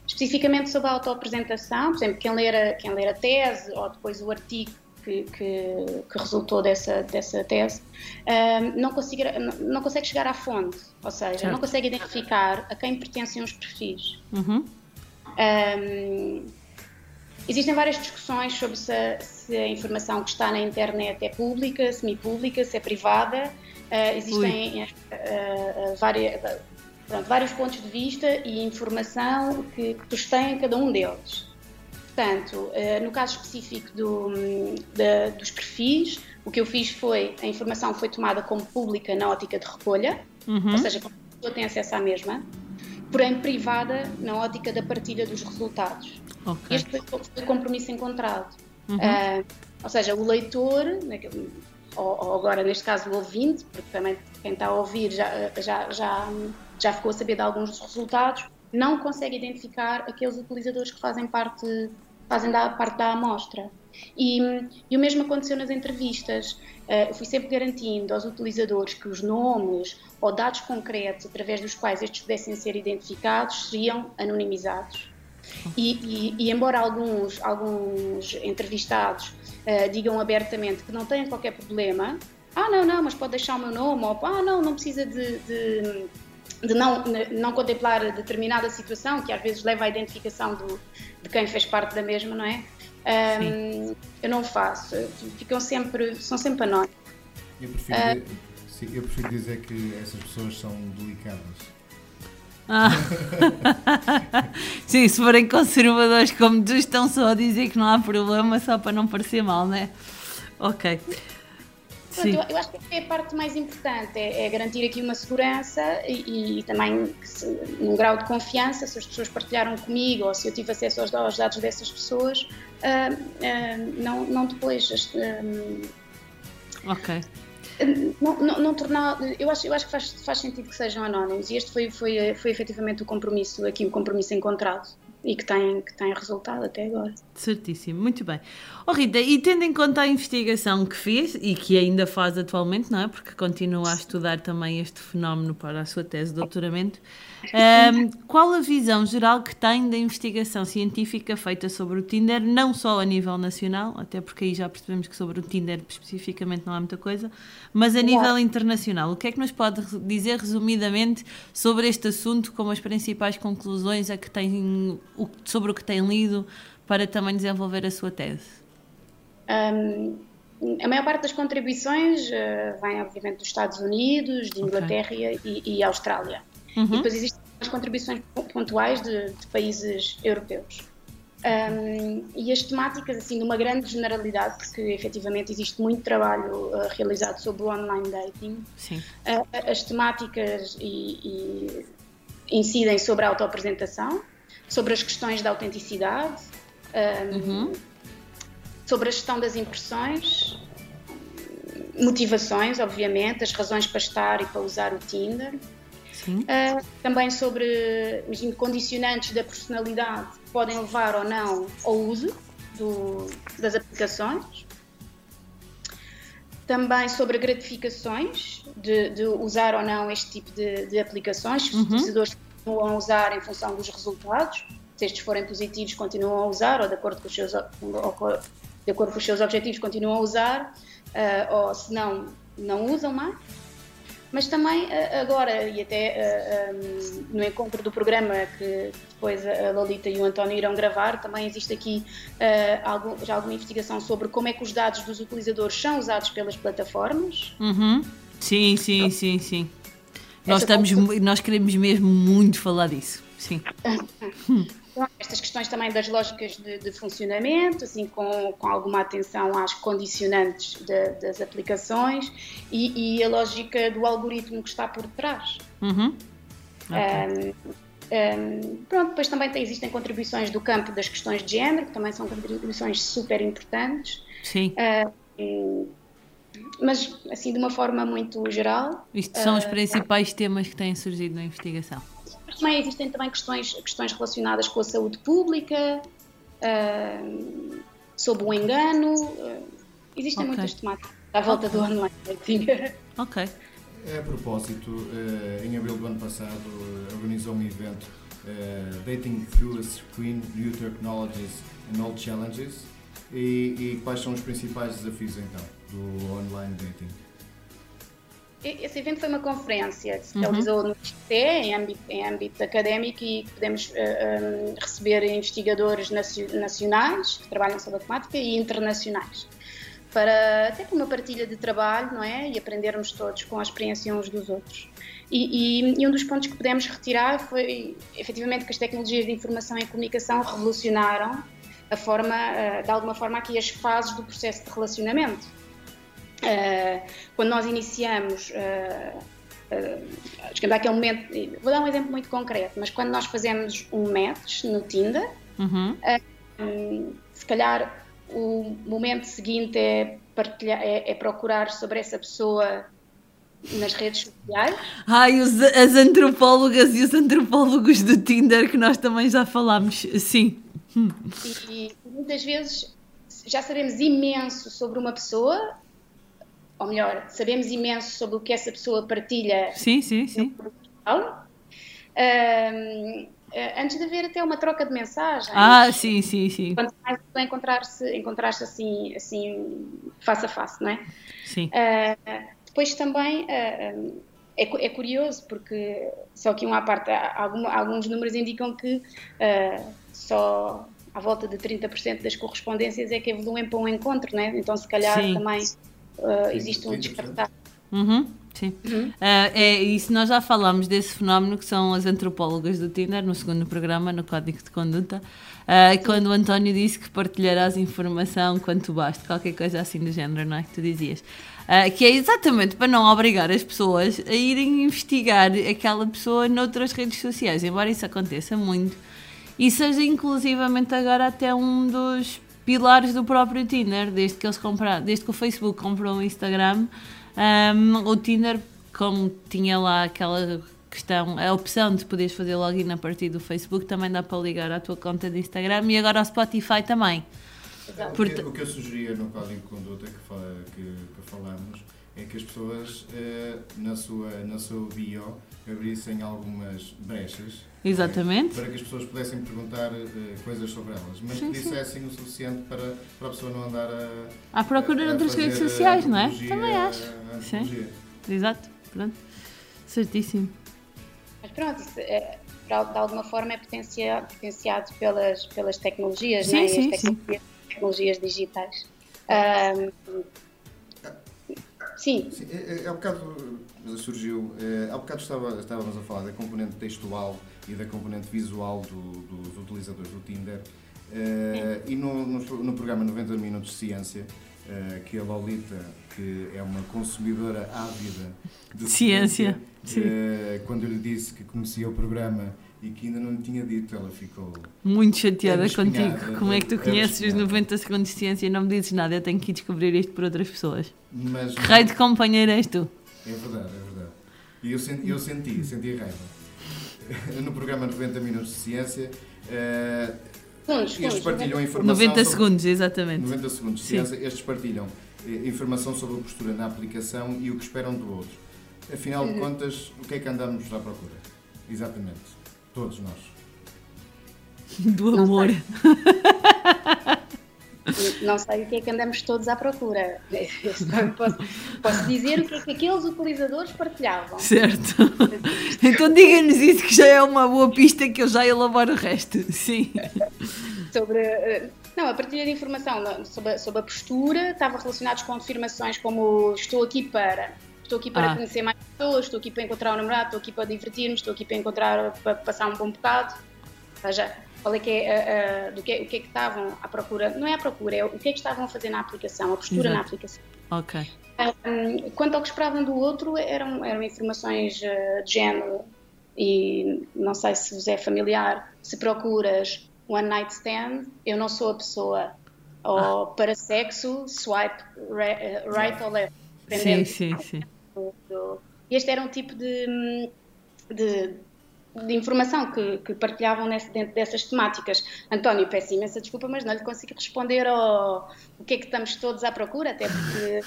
Especificamente sobre a autoapresentação, por exemplo, quem ler a, quem ler a tese ou depois o artigo que, que, que, resultou dessa, dessa tese, um, não, consegue, não, consegue chegar à fonte, ou seja, certo. não consegue identificar a quem pertencem os perfis. Uhum. Um, existem várias discussões sobre se a, se a, informação que está na internet é pública, semi-pública, se é privada. Uh, existem uh, uh, várias, pronto, vários pontos de vista e informação que, que têm cada um deles. Portanto, eh, no caso específico do, de, dos perfis, o que eu fiz foi, a informação foi tomada como pública na ótica de recolha, uhum. ou seja, a pessoa tem acesso à mesma, porém privada na ótica da partilha dos resultados. Okay. Este foi, o compromisso encontrado. Uhum. Uh, ou seja, o leitor, ou, ou, agora neste caso o ouvinte, porque também quem está a ouvir já, já, já, já ficou a saber de alguns dos resultados, não consegue identificar aqueles utilizadores que fazem parte, fazem da, parte da amostra. E, e, o mesmo aconteceu nas entrevistas. Uh, eu fui sempre garantindo aos utilizadores que os nomes ou dados concretos através dos quais estes pudessem ser identificados seriam anonimizados. E, e, e embora alguns, alguns entrevistados uh, digam abertamente que não têm qualquer problema, ah, não, não, mas pode deixar o meu nome, ou ah, não, não precisa de, de de não, não contemplar determinada situação, que às vezes leva à identificação do, de quem fez parte da mesma, não é? Um, eu não faço, ficam sempre, são sempre anónimos. Eu prefiro, uh, sim, eu prefiro dizer que essas pessoas são delicadas. Ah. Sim, se forem conservadores como tu, estão só a dizer que não há problema só para não parecer mal, não é? Ok. Eu, eu, acho que é a parte mais importante, é, é garantir aqui uma segurança e, e também se, num grau de confiança, se as pessoas partilharam comigo ou se eu tive acesso aos, aos dados dessas pessoas, uh, uh, não, não depois. Uh, ok. Não, não, não, tornar, eu acho, eu acho que faz, faz sentido que sejam anónimos e este foi, foi, foi efetivamente o compromisso, aqui o compromisso encontrado e que tem, que tem resultado até agora. Certíssimo, muito bem. Oh Rita, e tendo em conta a investigação que fez e que ainda faz atualmente, não é? Porque continua a estudar também este fenómeno para a sua tese de doutoramento, um, qual a visão geral que tem da investigação científica feita sobre o Tinder, não só a nível nacional, até porque aí já percebemos que sobre o Tinder especificamente não há muita coisa, mas a nível internacional? O que é que nos pode dizer resumidamente sobre este assunto, como as principais conclusões a que tem, sobre o que tem lido para também desenvolver a sua tese? Um, a maior parte das contribuições uh, vem, obviamente, dos Estados Unidos, de Inglaterra okay. e, e, Austrália. Uhum. E depois existem as contribuições pontuais de, de países europeus. Um, e as temáticas, assim, de uma grande generalidade, porque efetivamente existe muito trabalho uh, realizado sobre o online dating. Uh, as temáticas e, e incidem sobre a autoapresentação, sobre as questões da autenticidade, um, uhum. sobre a gestão das impressões, motivações, obviamente, as razões para estar e para usar o Tinder. Uh, também sobre imagino, condicionantes da personalidade que podem levar ou não ao uso do, das aplicações. também sobre gratificações, de, de usar ou não este tipo de, de aplicações, se os Uhum. utilizadores continuam a usar em função dos resultados, se estes forem positivos continuam a usar, ou de acordo com os seus, de acordo com os seus objetivos continuam a usar, ah, ou se não, não usam mais. Mas também ah, agora, e até ah, no encontro do programa que depois a Lolita e o António irão gravar, também existe aqui já alguma investigação sobre como é que os dados dos utilizadores são usados pelas plataformas. Uhum. Sim, sim, sim, sim. Nós, estamos, nós queremos mesmo muito falar disso. Sim. Então, Estas questões também das lógicas de, de funcionamento, assim, com, com alguma atenção às condicionantes da- das aplicações e, e a lógica do algoritmo que está por trás. Uhum. Um, um, pronto, depois também tem- existem contribuições do campo das questões de género, que também são contribuições super importantes. Sim. Um, mas, assim, de uma forma muito geral. Isto são os uh, principais temas que têm surgido na investigação. Mas também existem também questões, questões relacionadas com a saúde pública, ah, sobre o engano. ah, existem Ok. muitas temáticas à volta do online dating. Ok. A propósito, eh, em abril do ano passado, eh, organizou um evento eh, Dating Through a Screen, New Technologies and Old Challenges. E, e quais são os principais desafios então do online dating? Esse evento foi uma conferência que se Uhum. realizou no IFT, em âmbito, em âmbito académico, e podemos ah, ah, receber investigadores nacio- nacionais que trabalham sobre a temática e internacionais. Para, até para uma partilha de trabalho, não é? E aprendermos todos com a experiência uns dos outros. E, e- e um dos pontos que pudemos retirar foi, efetivamente, que as tecnologias de informação e comunicação revolucionaram a forma, ah, de alguma forma, aqui as fases do processo de relacionamento. Uh, quando nós iniciamos, uh, uh, àquele momento, vou dar um exemplo muito concreto, mas quando nós fazemos um match no Tinder, Uhum. um, se calhar o momento seguinte é, partilhar, é, é procurar sobre essa pessoa nas redes sociais. Ai, os, as antropólogas e os antropólogos do Tinder que nós também já falámos. Sim. E, e muitas vezes já sabemos imenso sobre uma pessoa, ou melhor, sabemos imenso sobre o que essa pessoa partilha Sim, sim, sim. Ahm, eh, antes de haver até uma troca de mensagens. Ah, sim, sim, sim. Quanto mais encontrar-se encontrar assim, assim, face a face, não é? Sim. Ah, depois também ah, é, é curioso, porque só que um à parte, há alguma- alguns números indicam que ah, só à volta de 30% das correspondências é que evoluem para um encontro, não é? Então, se calhar Sim. também ah, existe um descartar. Uhum, sim. Ah, é isso, nós já falámos desse fenómeno que são as antropólogas do Tinder no segundo programa, no Código de Conduta, ah, quando o António disse que partilharás informação quanto basta, qualquer coisa assim do género, não é? Que tu dizias. Ah, que é exatamente para não obrigar as pessoas a irem investigar aquela pessoa noutras redes sociais, embora isso aconteça muito e seja inclusivamente agora até um dos pilares do próprio Tinder, desde que eles compraram, desde que o Facebook comprou o Instagram, um, o Tinder, como tinha lá aquela questão, a opção de poderes fazer login a partir do Facebook, também dá para ligar à tua conta de Instagram e agora ao Spotify também. O que, o que eu sugeria no código de conduta que, fala, que, que falamos é que as pessoas eh, na, sua, na sua bio abrissem algumas brechas Exatamente. para que as pessoas pudessem perguntar eh, coisas sobre elas, mas Sim, que sim. dissessem o suficiente para, para a pessoa não andar a, À procura a- a noutras fazer redes a sociais, não é? Também acho. a Sim. Exato, pronto. Certíssimo. Mas pronto, isso é, de alguma forma é potenciado, potenciado pelas, pelas tecnologias, Sim, né? sim, As tecnologias, tecnologias digitais. Ahm, sim, Sim, é, é, há bocado eh, surgiu, é, há bocado estava, estávamos a falar da componente textual e da componente visual do- dos utilizadores do Tinder. eh, e no, no, no programa 90 Minutos de Ciência, eh, que a Lolita, que é uma consumidora ávida de Ciência, sim. eh, quando eu lhe disse que conhecia o programa e que ainda não lhe tinha dito, ela ficou. Muito chateada contigo. Como é que tu conheces os espinhada. 90 segundos de ciência e não me dizes nada? Eu tenho que ir descobrir isto por outras pessoas. Mas, Que raio de companheiro és tu? É verdade, é verdade. E eu senti, eu senti, senti a raiva. No programa 90 Minutos de Ciência, eh, Segundos, estes partilham 90 informação. 90 sobre- segundos, exatamente. 90 segundos de Sim. ciência, estes partilham eh, informação sobre a postura na aplicação e o que esperam do outro. Afinal de contas, o que é que andamos à procura? Exatamente. Todos nós. Do amor. Não sei o que é que andamos todos à procura. Posso, posso dizer o que é que aqueles utilizadores partilhavam. Certo. Então diga-nos isso que já é uma boa pista que eu já elaboro o resto. Sim. Sobre. eh, Não, a partilha de informação sobre, a- sobre a postura estava relacionados com afirmações como estou aqui para. Estou aqui para Ah. conhecer mais pessoas, estou aqui para encontrar um namorado, estou aqui para divertir-me, estou aqui para encontrar, para passar um bom bocado. Ou seja, qual é que é, ah, ah, do que, o que é que estavam à procura? Não é à procura, é o que é que estavam a fazer na aplicação, a postura na Exato. aplicação. Ok. Um, quanto ao que esperavam do outro, eram, eram informações uh, de género, e não sei se vos é familiar, se procuras one night stand, eu não sou a pessoa, ou para sexo, swipe re- uh, right ou left. Sim, sim, sim. Este era um tipo de, de, de informação que, que partilhavam nesse- dentro dessas temáticas. António, peço imensa desculpa, mas não lhe consigo responder ao o que é que estamos todos à procura, até porque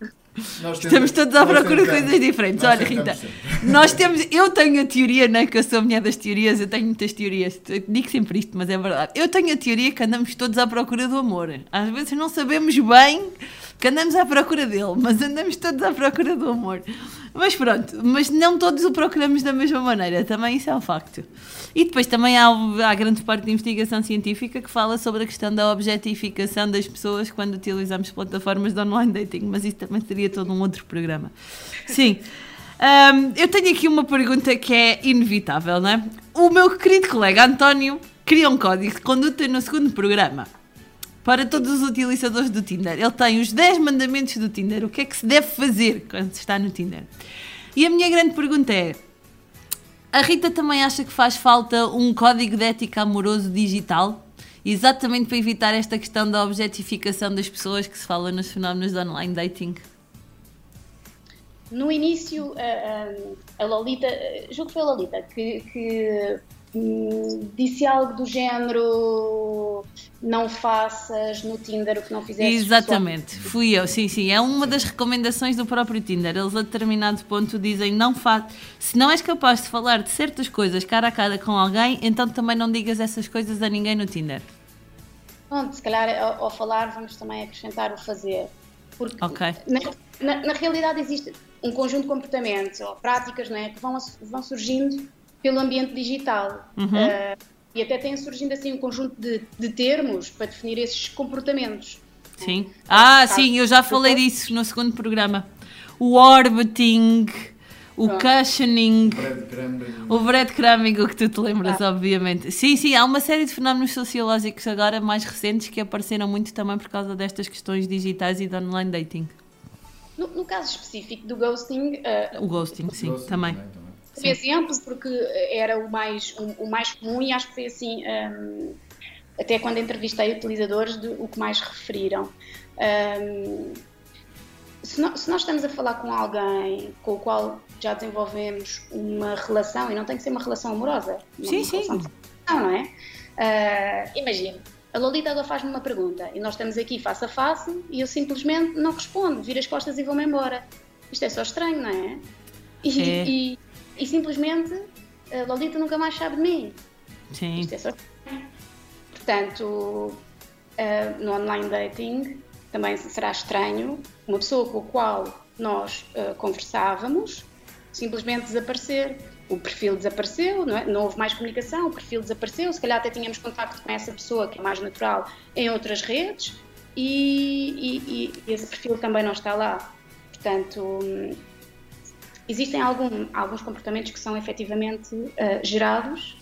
Nós Estamos todos à nós procura de coisas diferentes. Nós Olha, Rita, sempre. nós temos. Eu tenho a teoria, não é? Que eu sou a mulher das teorias, eu tenho muitas teorias. Digo sempre isto, mas é verdade. Eu tenho a teoria que andamos todos à procura do amor. Às vezes não sabemos bem que andamos à procura dele, mas andamos todos à procura do amor. Mas pronto, mas não todos o procuramos da mesma maneira, também isso é um facto. E depois também há, há grande parte de investigação científica que fala sobre a questão da objetificação das pessoas quando utilizamos plataformas de online dating, mas isso também seria todo um outro programa. Sim. Hum, eu tenho aqui uma pergunta que é inevitável, não é? O meu querido colega António cria um código de conduta no segundo programa para todos os utilizadores do Tinder. Ele tem os 10 mandamentos do Tinder. O que é que se deve fazer quando se está no Tinder? E a minha grande pergunta é: a Rita também acha que faz falta um código de ética amoroso digital? Exatamente para evitar esta questão da objetificação das pessoas que se fala nos fenómenos de online dating. No início, a, a- Lolita, julgo que foi a Lolita, que, que, disse algo do género não faças no Tinder o que não fizeste Exatamente, fui eu, sim, sim. É uma das recomendações do próprio Tinder. Eles a determinado ponto dizem: não faz. Se não és capaz de falar de certas coisas cara a cara com alguém, então também não digas essas coisas a ninguém no Tinder. Pronto, se calhar ao, ao falar vamos também acrescentar o fazer. Porque Ok. na, na- na realidade existe um conjunto de comportamentos ou práticas não é, que vão, vão surgindo pelo ambiente digital. Uhum. Eh, e até tem surgindo assim um conjunto de, de termos para definir esses comportamentos. Sim. Ah, sim, eu já falei disso no segundo programa. O orbiting, o Pronto. cushioning. O breadcrumbing, o que tu te lembras, obviamente. Sim, sim, há uma série de fenómenos sociológicos agora mais recentes que apareceram muito também por causa destas questões digitais e de online dating. No, no caso específico do ghosting, eh, O ghosting, sim, Ghosting também. também. Foi exemplo porque era o mais, o, o mais comum e acho que foi assim, hum, até quando entrevistei utilizadores, de, o que mais referiram. Hum, se, nó- se nós estamos a falar com alguém com o qual já desenvolvemos uma relação, e não tem que ser uma relação amorosa, uma Sim, sim. relação de relação, não é? Ah, Imagina, a Lolita agora faz-me uma pergunta e nós estamos aqui face a face e eu simplesmente não respondo, viro as costas e vou-me embora. Isto é só estranho, não é? E, É. e- e simplesmente a Lolita nunca mais sabe de mim. Sim. Isto é só. Portanto, ah, no online dating também será estranho uma pessoa com a qual nós ah, conversávamos simplesmente desaparecer. O perfil desapareceu, não, é? não houve mais comunicação, o perfil desapareceu, se calhar até tínhamos contacto com essa pessoa, que é mais natural, em outras redes, e, e- e esse perfil também não está lá. Portanto, hum, existem algum- alguns comportamentos que são efetivamente ah, gerados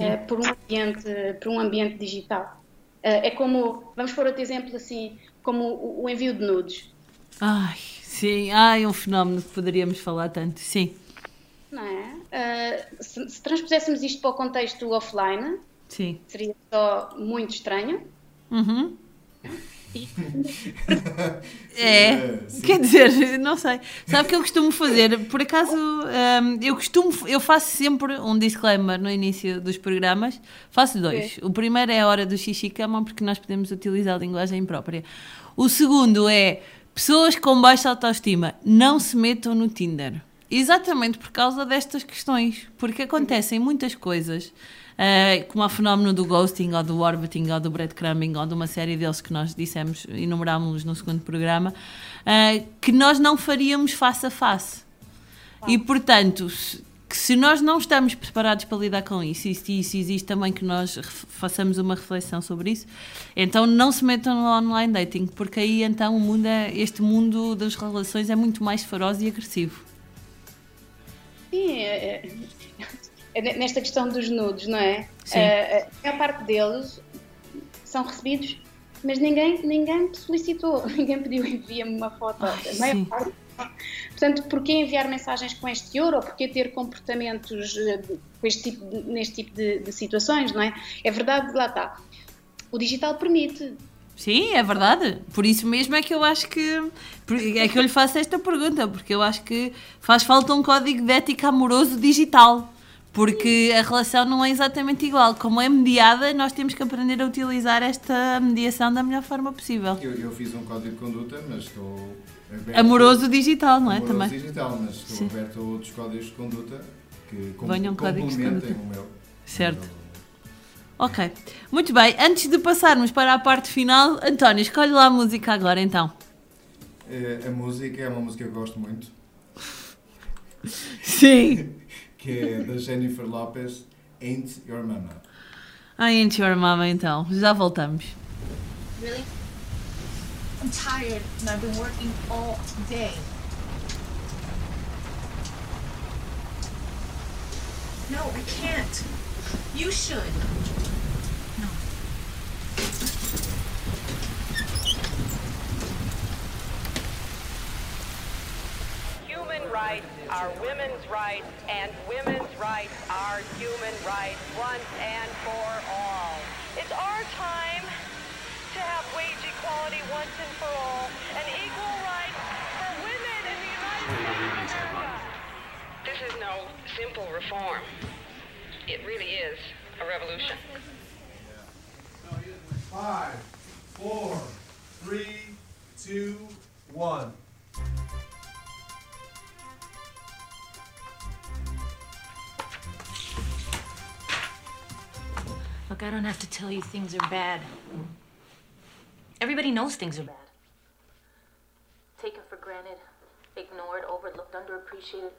eh, por, um ambiente, por um ambiente digital. Eh, é como, vamos pôr outro exemplo assim, como o, o envio de nudes. Ai, sim, ai, é um fenómeno que poderíamos falar tanto, sim. Não é? Se, se transpuséssemos isto para o contexto offline, Sim. seria só muito estranho. Uhum. É, Eh, sim. quer dizer, não sei. Sabe o que eu costumo fazer? Por acaso, hum, eu costumo, eu faço sempre um disclaimer no início dos programas. Faço dois. O primeiro é a hora do xixi cama, porque nós podemos utilizar a linguagem própria. O segundo é Pessoas com baixa autoestima não se metam no Tinder. Exatamente por causa destas questões. Porque acontecem muitas coisas, eh, como o fenómeno do ghosting, ou do orbiting, ou do breadcrumbing, ou de uma série deles que nós dissemos, enumerámos no segundo programa, eh, que nós não faríamos face a face. E portanto, se- que se nós não estamos preparados para lidar com isso, e se isso existe também que nós façamos uma reflexão sobre isso, então não se metam no online dating, porque aí então o mundo é, este mundo das relações é muito mais feroz e agressivo. Sim, é, é- é nesta questão dos nudes, não é? Sim. É, a maior parte deles são recebidos, mas ninguém, ninguém solicitou, ninguém pediu envia-me uma foto. Ai, a maior sim. parte. Portanto, porquê enviar mensagens com este teor ou porquê ter comportamentos eh, com este tipo de- neste tipo de, de situações, não é? É verdade, lá está. O digital permite, Sim, é verdade. Por isso mesmo é que eu acho que. É que eu lhe faço esta pergunta, porque eu acho que faz falta um código de ética amoroso digital. Porque a relação não é exatamente igual. Como é mediada, nós temos que aprender a utilizar esta mediação da melhor forma possível. Eu, eu fiz um código de conduta, mas estou aberto. Amoroso digital, não é? Amoroso Também. digital, mas estou Sim. aberto a outros códigos de conduta que Venham complementem o meu. Certo. Ok. Muito bem. Antes de passarmos para a parte final, António, escolhe lá a música agora então. Eh, a música é uma música que eu gosto muito, Sim. que é da Jennifer Lopez, Ain't Your Mama. Ai, Ain't Your Mama então. Já voltamos. Really? I'm tired and I've been working all day. No, I can't. You should. Are women's rights, and women's rights are human rights once and for all. It's our time to have wage equality once and for all, and equal rights for women in the United States America. This is no simple reform. It really is a revolution. Five, four, three, two, one. Look, I don't have to tell you things are bad. Everybody knows things are bad. Taken for granted, ignored, overlooked, underappreciated.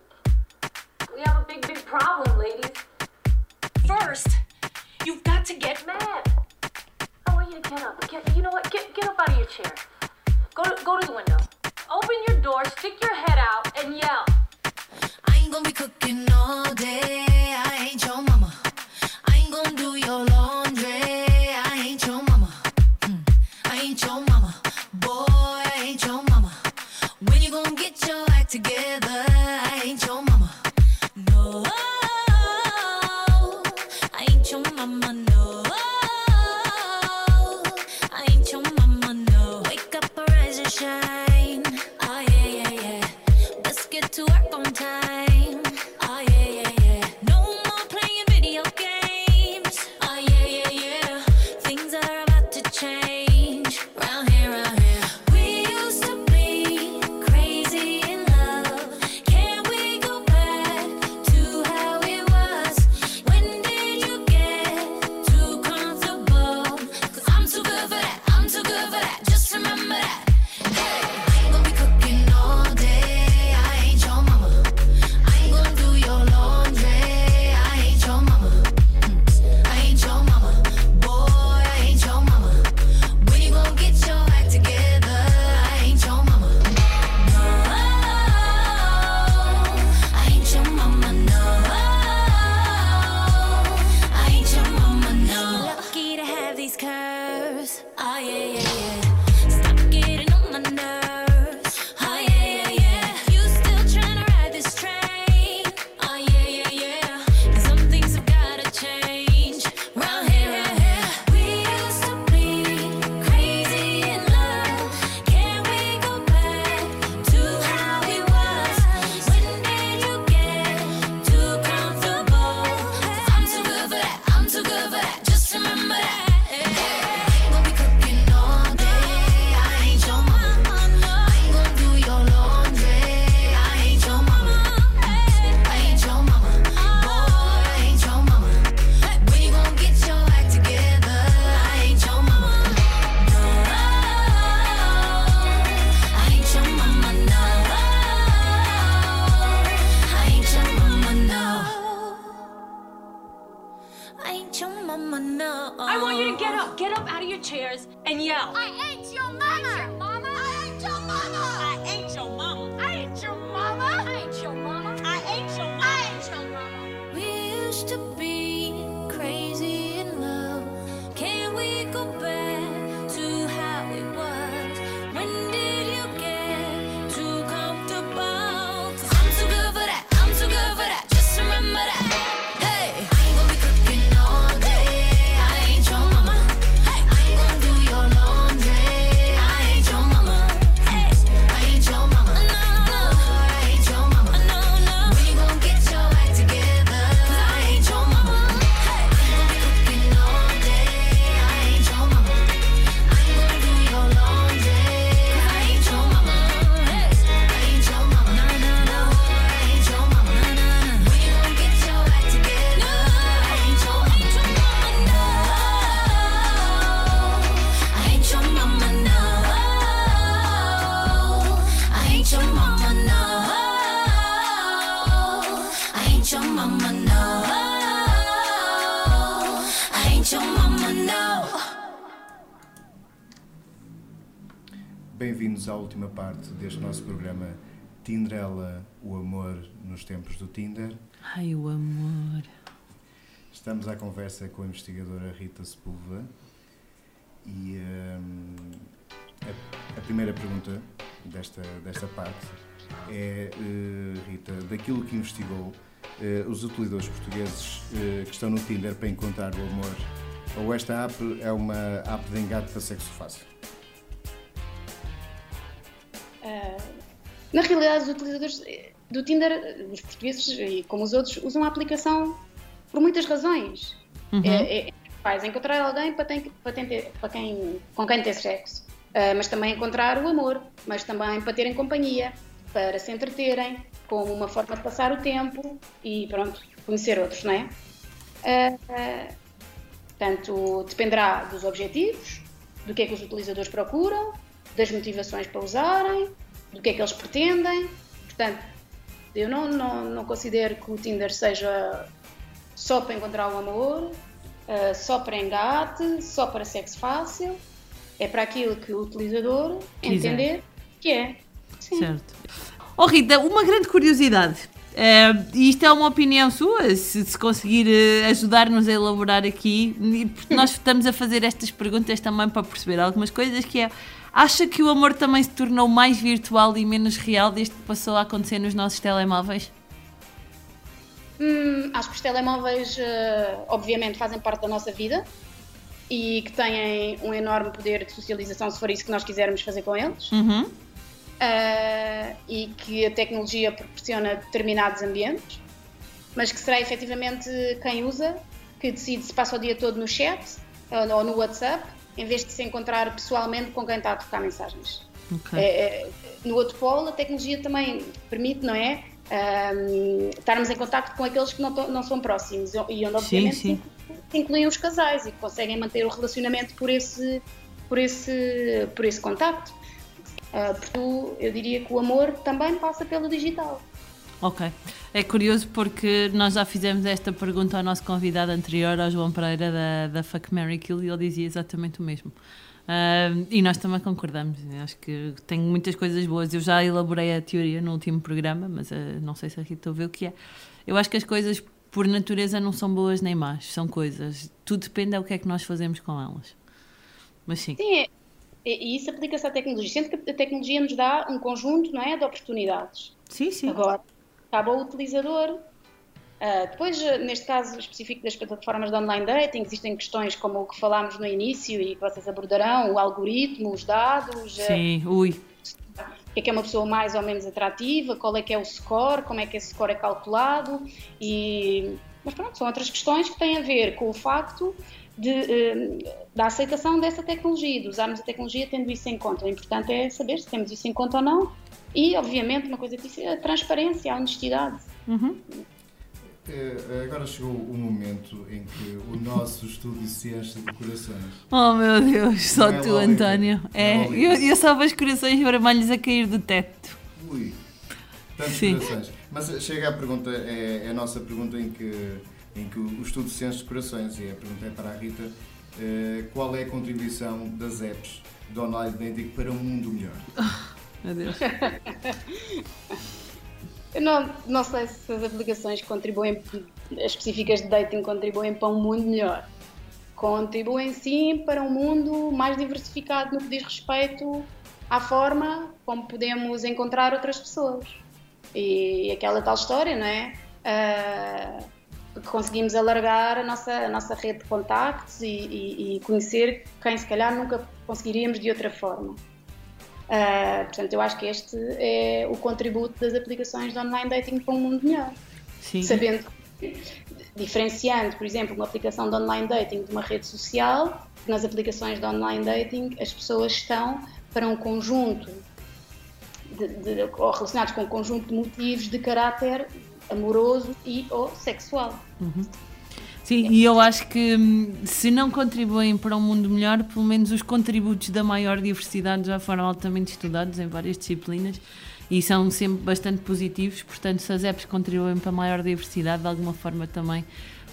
We have a big, big problem, ladies. First, you've got to get mad. I want you to get up. Get, you know what? Get, get up out of your chair. Go to, go to the window. Open your door, stick your head out, and yell. I ain't gonna be cooking all day. I ain't your mama. I ain't gonna do your laundry. Bem-vindos à última parte deste nosso programa Tinderela, o amor nos tempos do Tinder. Ai, o amor. Estamos à conversa com a investigadora Rita Sepúlveda e hum, a, a primeira pergunta desta, desta parte é, eh, Rita, daquilo que investigou, eh, os utilizadores portugueses eh, que estão no Tinder para encontrar o amor, ou esta app é uma app de engate para sexo fácil? Ah, na realidade, os utilizadores do Tinder, os portugueses e como os outros, usam a aplicação por muitas razões. Uhum. É, é, faz encontrar alguém para, tem- para ter- para quem, com quem ter sexo, Ah, mas também encontrar o amor, mas também para terem companhia, para se entreterem, como uma forma de passar o tempo e pronto, conhecer outros, não é? Ah, ah, Portanto, dependerá dos objetivos, do que é que os utilizadores procuram, das motivações para usarem, do que é que eles pretendem. Portanto, eu não, não, não considero que o Tinder seja só para encontrar o amor, ah, só para engate, só para sexo fácil. É para aquilo que o utilizador entender que é. Certo. Oh Rita, uma grande curiosidade. E isto é uma opinião sua, se, se conseguir eh, ajudar-nos a elaborar aqui, porque nós estamos a fazer estas perguntas também para perceber algumas coisas, que é, acha que o amor também se tornou mais virtual e menos real desde que passou a acontecer nos nossos telemóveis? Hum, acho que os telemóveis, eh, obviamente, fazem parte da nossa vida e que têm um enorme poder de socialização, se for isso que nós quisermos fazer com eles. Uhum. Ah, e que a tecnologia proporciona determinados ambientes, mas que será efetivamente quem usa que decide se passa o dia todo no chat ou ou no WhatsApp, em vez de se encontrar pessoalmente com quem está a trocar mensagens. Ok. É, é, no outro polo, a tecnologia também permite, não é? Ahm, estarmos em contacto com aqueles que não, não são próximos e onde, obviamente, sim. se incluem os casais e que conseguem manter o relacionamento por esse, por esse, por esse contacto. Ah, portanto, eu diria que o amor também passa pelo digital. Ok. É curioso porque nós já fizemos esta pergunta ao nosso convidado anterior, ao João Pereira, da, da Fuck Mary Kill, e ele dizia exatamente o mesmo. Ah, e nós também concordamos. Acho que tem muitas coisas boas. Eu já elaborei a teoria no último programa, mas ah, não sei se a Rita ouviu o que é. Eu acho que as coisas, por natureza, não são boas nem más. São coisas. Tudo depende do que é que nós fazemos com elas. Mas sim. Sim, é- e e isso aplica-se à tecnologia. Sendo que a tecnologia nos dá um conjunto não é, de oportunidades. Sim, sim. Agora, cabe ao utilizador. Ah, depois, ah, neste caso específico das plataformas de online dating, existem questões como o que falámos no início e que vocês abordarão, o algoritmo, os dados, ah, Sim, ui. o que é que é uma pessoa mais ou menos atrativa, qual é que é o score, como é que esse score é calculado e mas pronto, são outras questões que têm a ver com o facto de, eh, da aceitação dessa tecnologia, de usarmos a tecnologia tendo isso em conta. O importante é saber se temos isso em conta ou não e, obviamente, uma coisa que disse é a transparência, a honestidade. Eh, Agora chegou o momento em que o nosso estúdio se enche de corações. Oh meu Deus, só é tu. António. É, é eu, eu só vejo corações vermelhos a cair do teto. Ui, tantos Sim. corações. Mas chega a pergunta, é, é a nossa pergunta em que em que o estudo se enche de corações. E a pergunta é para a Rita: eh, qual é a contribuição das apps do online dating para um mundo melhor? Meu Deus. Eu não, não sei se as aplicações contribuem, as específicas de dating contribuem para um mundo melhor. Contribuem sim para um mundo mais diversificado no que diz respeito à forma como podemos encontrar outras pessoas. E aquela tal história, não é? Que conseguimos alargar a nossa, a nossa rede de contactos e, e- e conhecer quem se calhar nunca conseguiríamos de outra forma. Ah, portanto, eu acho que este é o contributo das aplicações de online dating para um mundo melhor. Sim. Sabendo, diferenciando, por exemplo, uma aplicação de online dating de uma rede social, nas aplicações de online dating as pessoas estão para um conjunto de, de- ou relacionados com um conjunto de motivos de caráter amoroso e ou sexual. Uhum. Sim, e eu acho que hum, se não contribuem para um mundo melhor, pelo menos os contributos da maior diversidade já foram altamente estudados em várias disciplinas e são sempre bastante positivos. Portanto, se as apps contribuem para a maior diversidade, de alguma forma também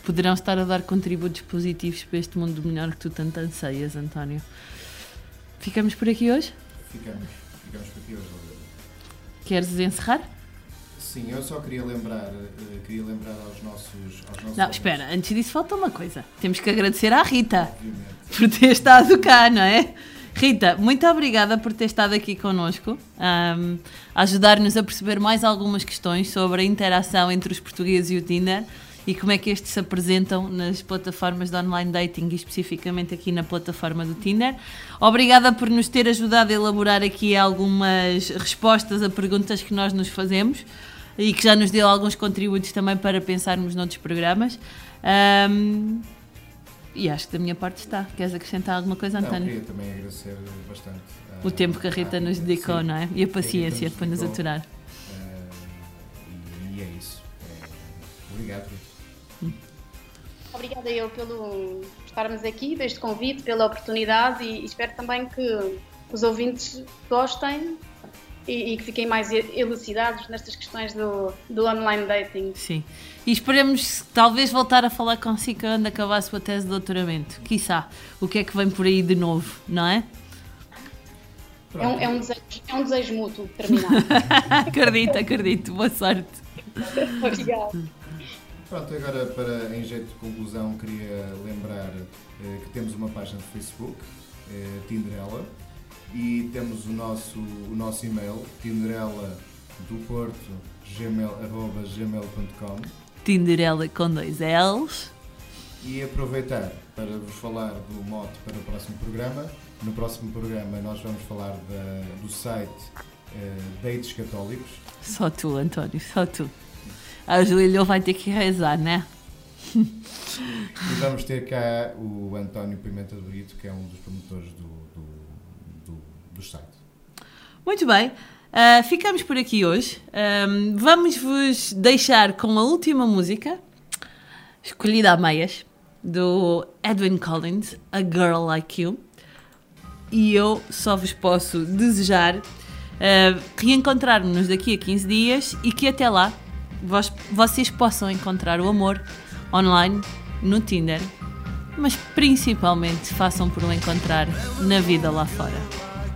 poderão estar a dar contributos positivos para este mundo melhor que tu tanto anseias, António. Ficamos por aqui hoje? Ficamos, ficamos por aqui hoje. Queres encerrar? Sim, eu só queria lembrar, eh, queria lembrar aos nossos, aos nossos Não, espera, antes disso falta uma coisa. Temos que agradecer à Rita por ter estado cá, não é? Rita, muito obrigada por ter estado aqui connosco, a ajudar-nos a perceber mais algumas questões sobre a interação entre os portugueses e o Tinder e como é que estes se apresentam nas plataformas de online dating e especificamente aqui na plataforma do Tinder. Obrigada por nos ter ajudado a elaborar aqui algumas respostas a perguntas que nós nos fazemos e que já nos deu alguns contributos também para pensarmos noutros programas. Ahm, e acho que da minha parte está. Queres acrescentar alguma coisa, Não, António? queria também agradecer bastante O tempo que a Rita nos dedicou, sim, não é? E a paciência para nos aturar. Eh, e, e é isso. Eh, obrigado, Rita. Obrigada eu pelo por estarmos aqui, deste convite, pela oportunidade e, e espero também que os ouvintes gostem e, e que fiquem mais elucidados nestas questões do, do online dating. Sim. E esperemos talvez voltar a falar consigo quando acabar a sua tese de doutoramento. Quiçá. O que é que vem por aí de novo, não é? É um, é, um desejo, é um desejo mútuo terminar. acredito, acredito. Boa sorte. Obrigada. Pronto, agora para em jeito de conclusão queria lembrar eh, que temos uma página de Facebook, eh, Tinderela, e temos o nosso, o nosso e-mail, tinderela do Porto, gmail, arroba gmail.com Tinderela com dois L's. e aproveitar para vos falar do mote para o próximo programa. No próximo programa nós vamos falar da- do site eh, Dates Católicos. Só tu, António, só tu. A Júlia vai ter que rezar, né? E vamos ter cá o António Pimenta do Brito, que é um dos promotores do, Muito bem. ah, ficamos por aqui hoje. Ahm, Vamos-vos deixar com a última música, escolhida a meias, do Edwin Collins, A Girl Like You. E eu só vos posso desejar ah, reencontrar-nos daqui a 15 dias e que até lá vós- vocês possam encontrar o amor online, no Tinder, mas principalmente façam por o encontrar na vida lá fora.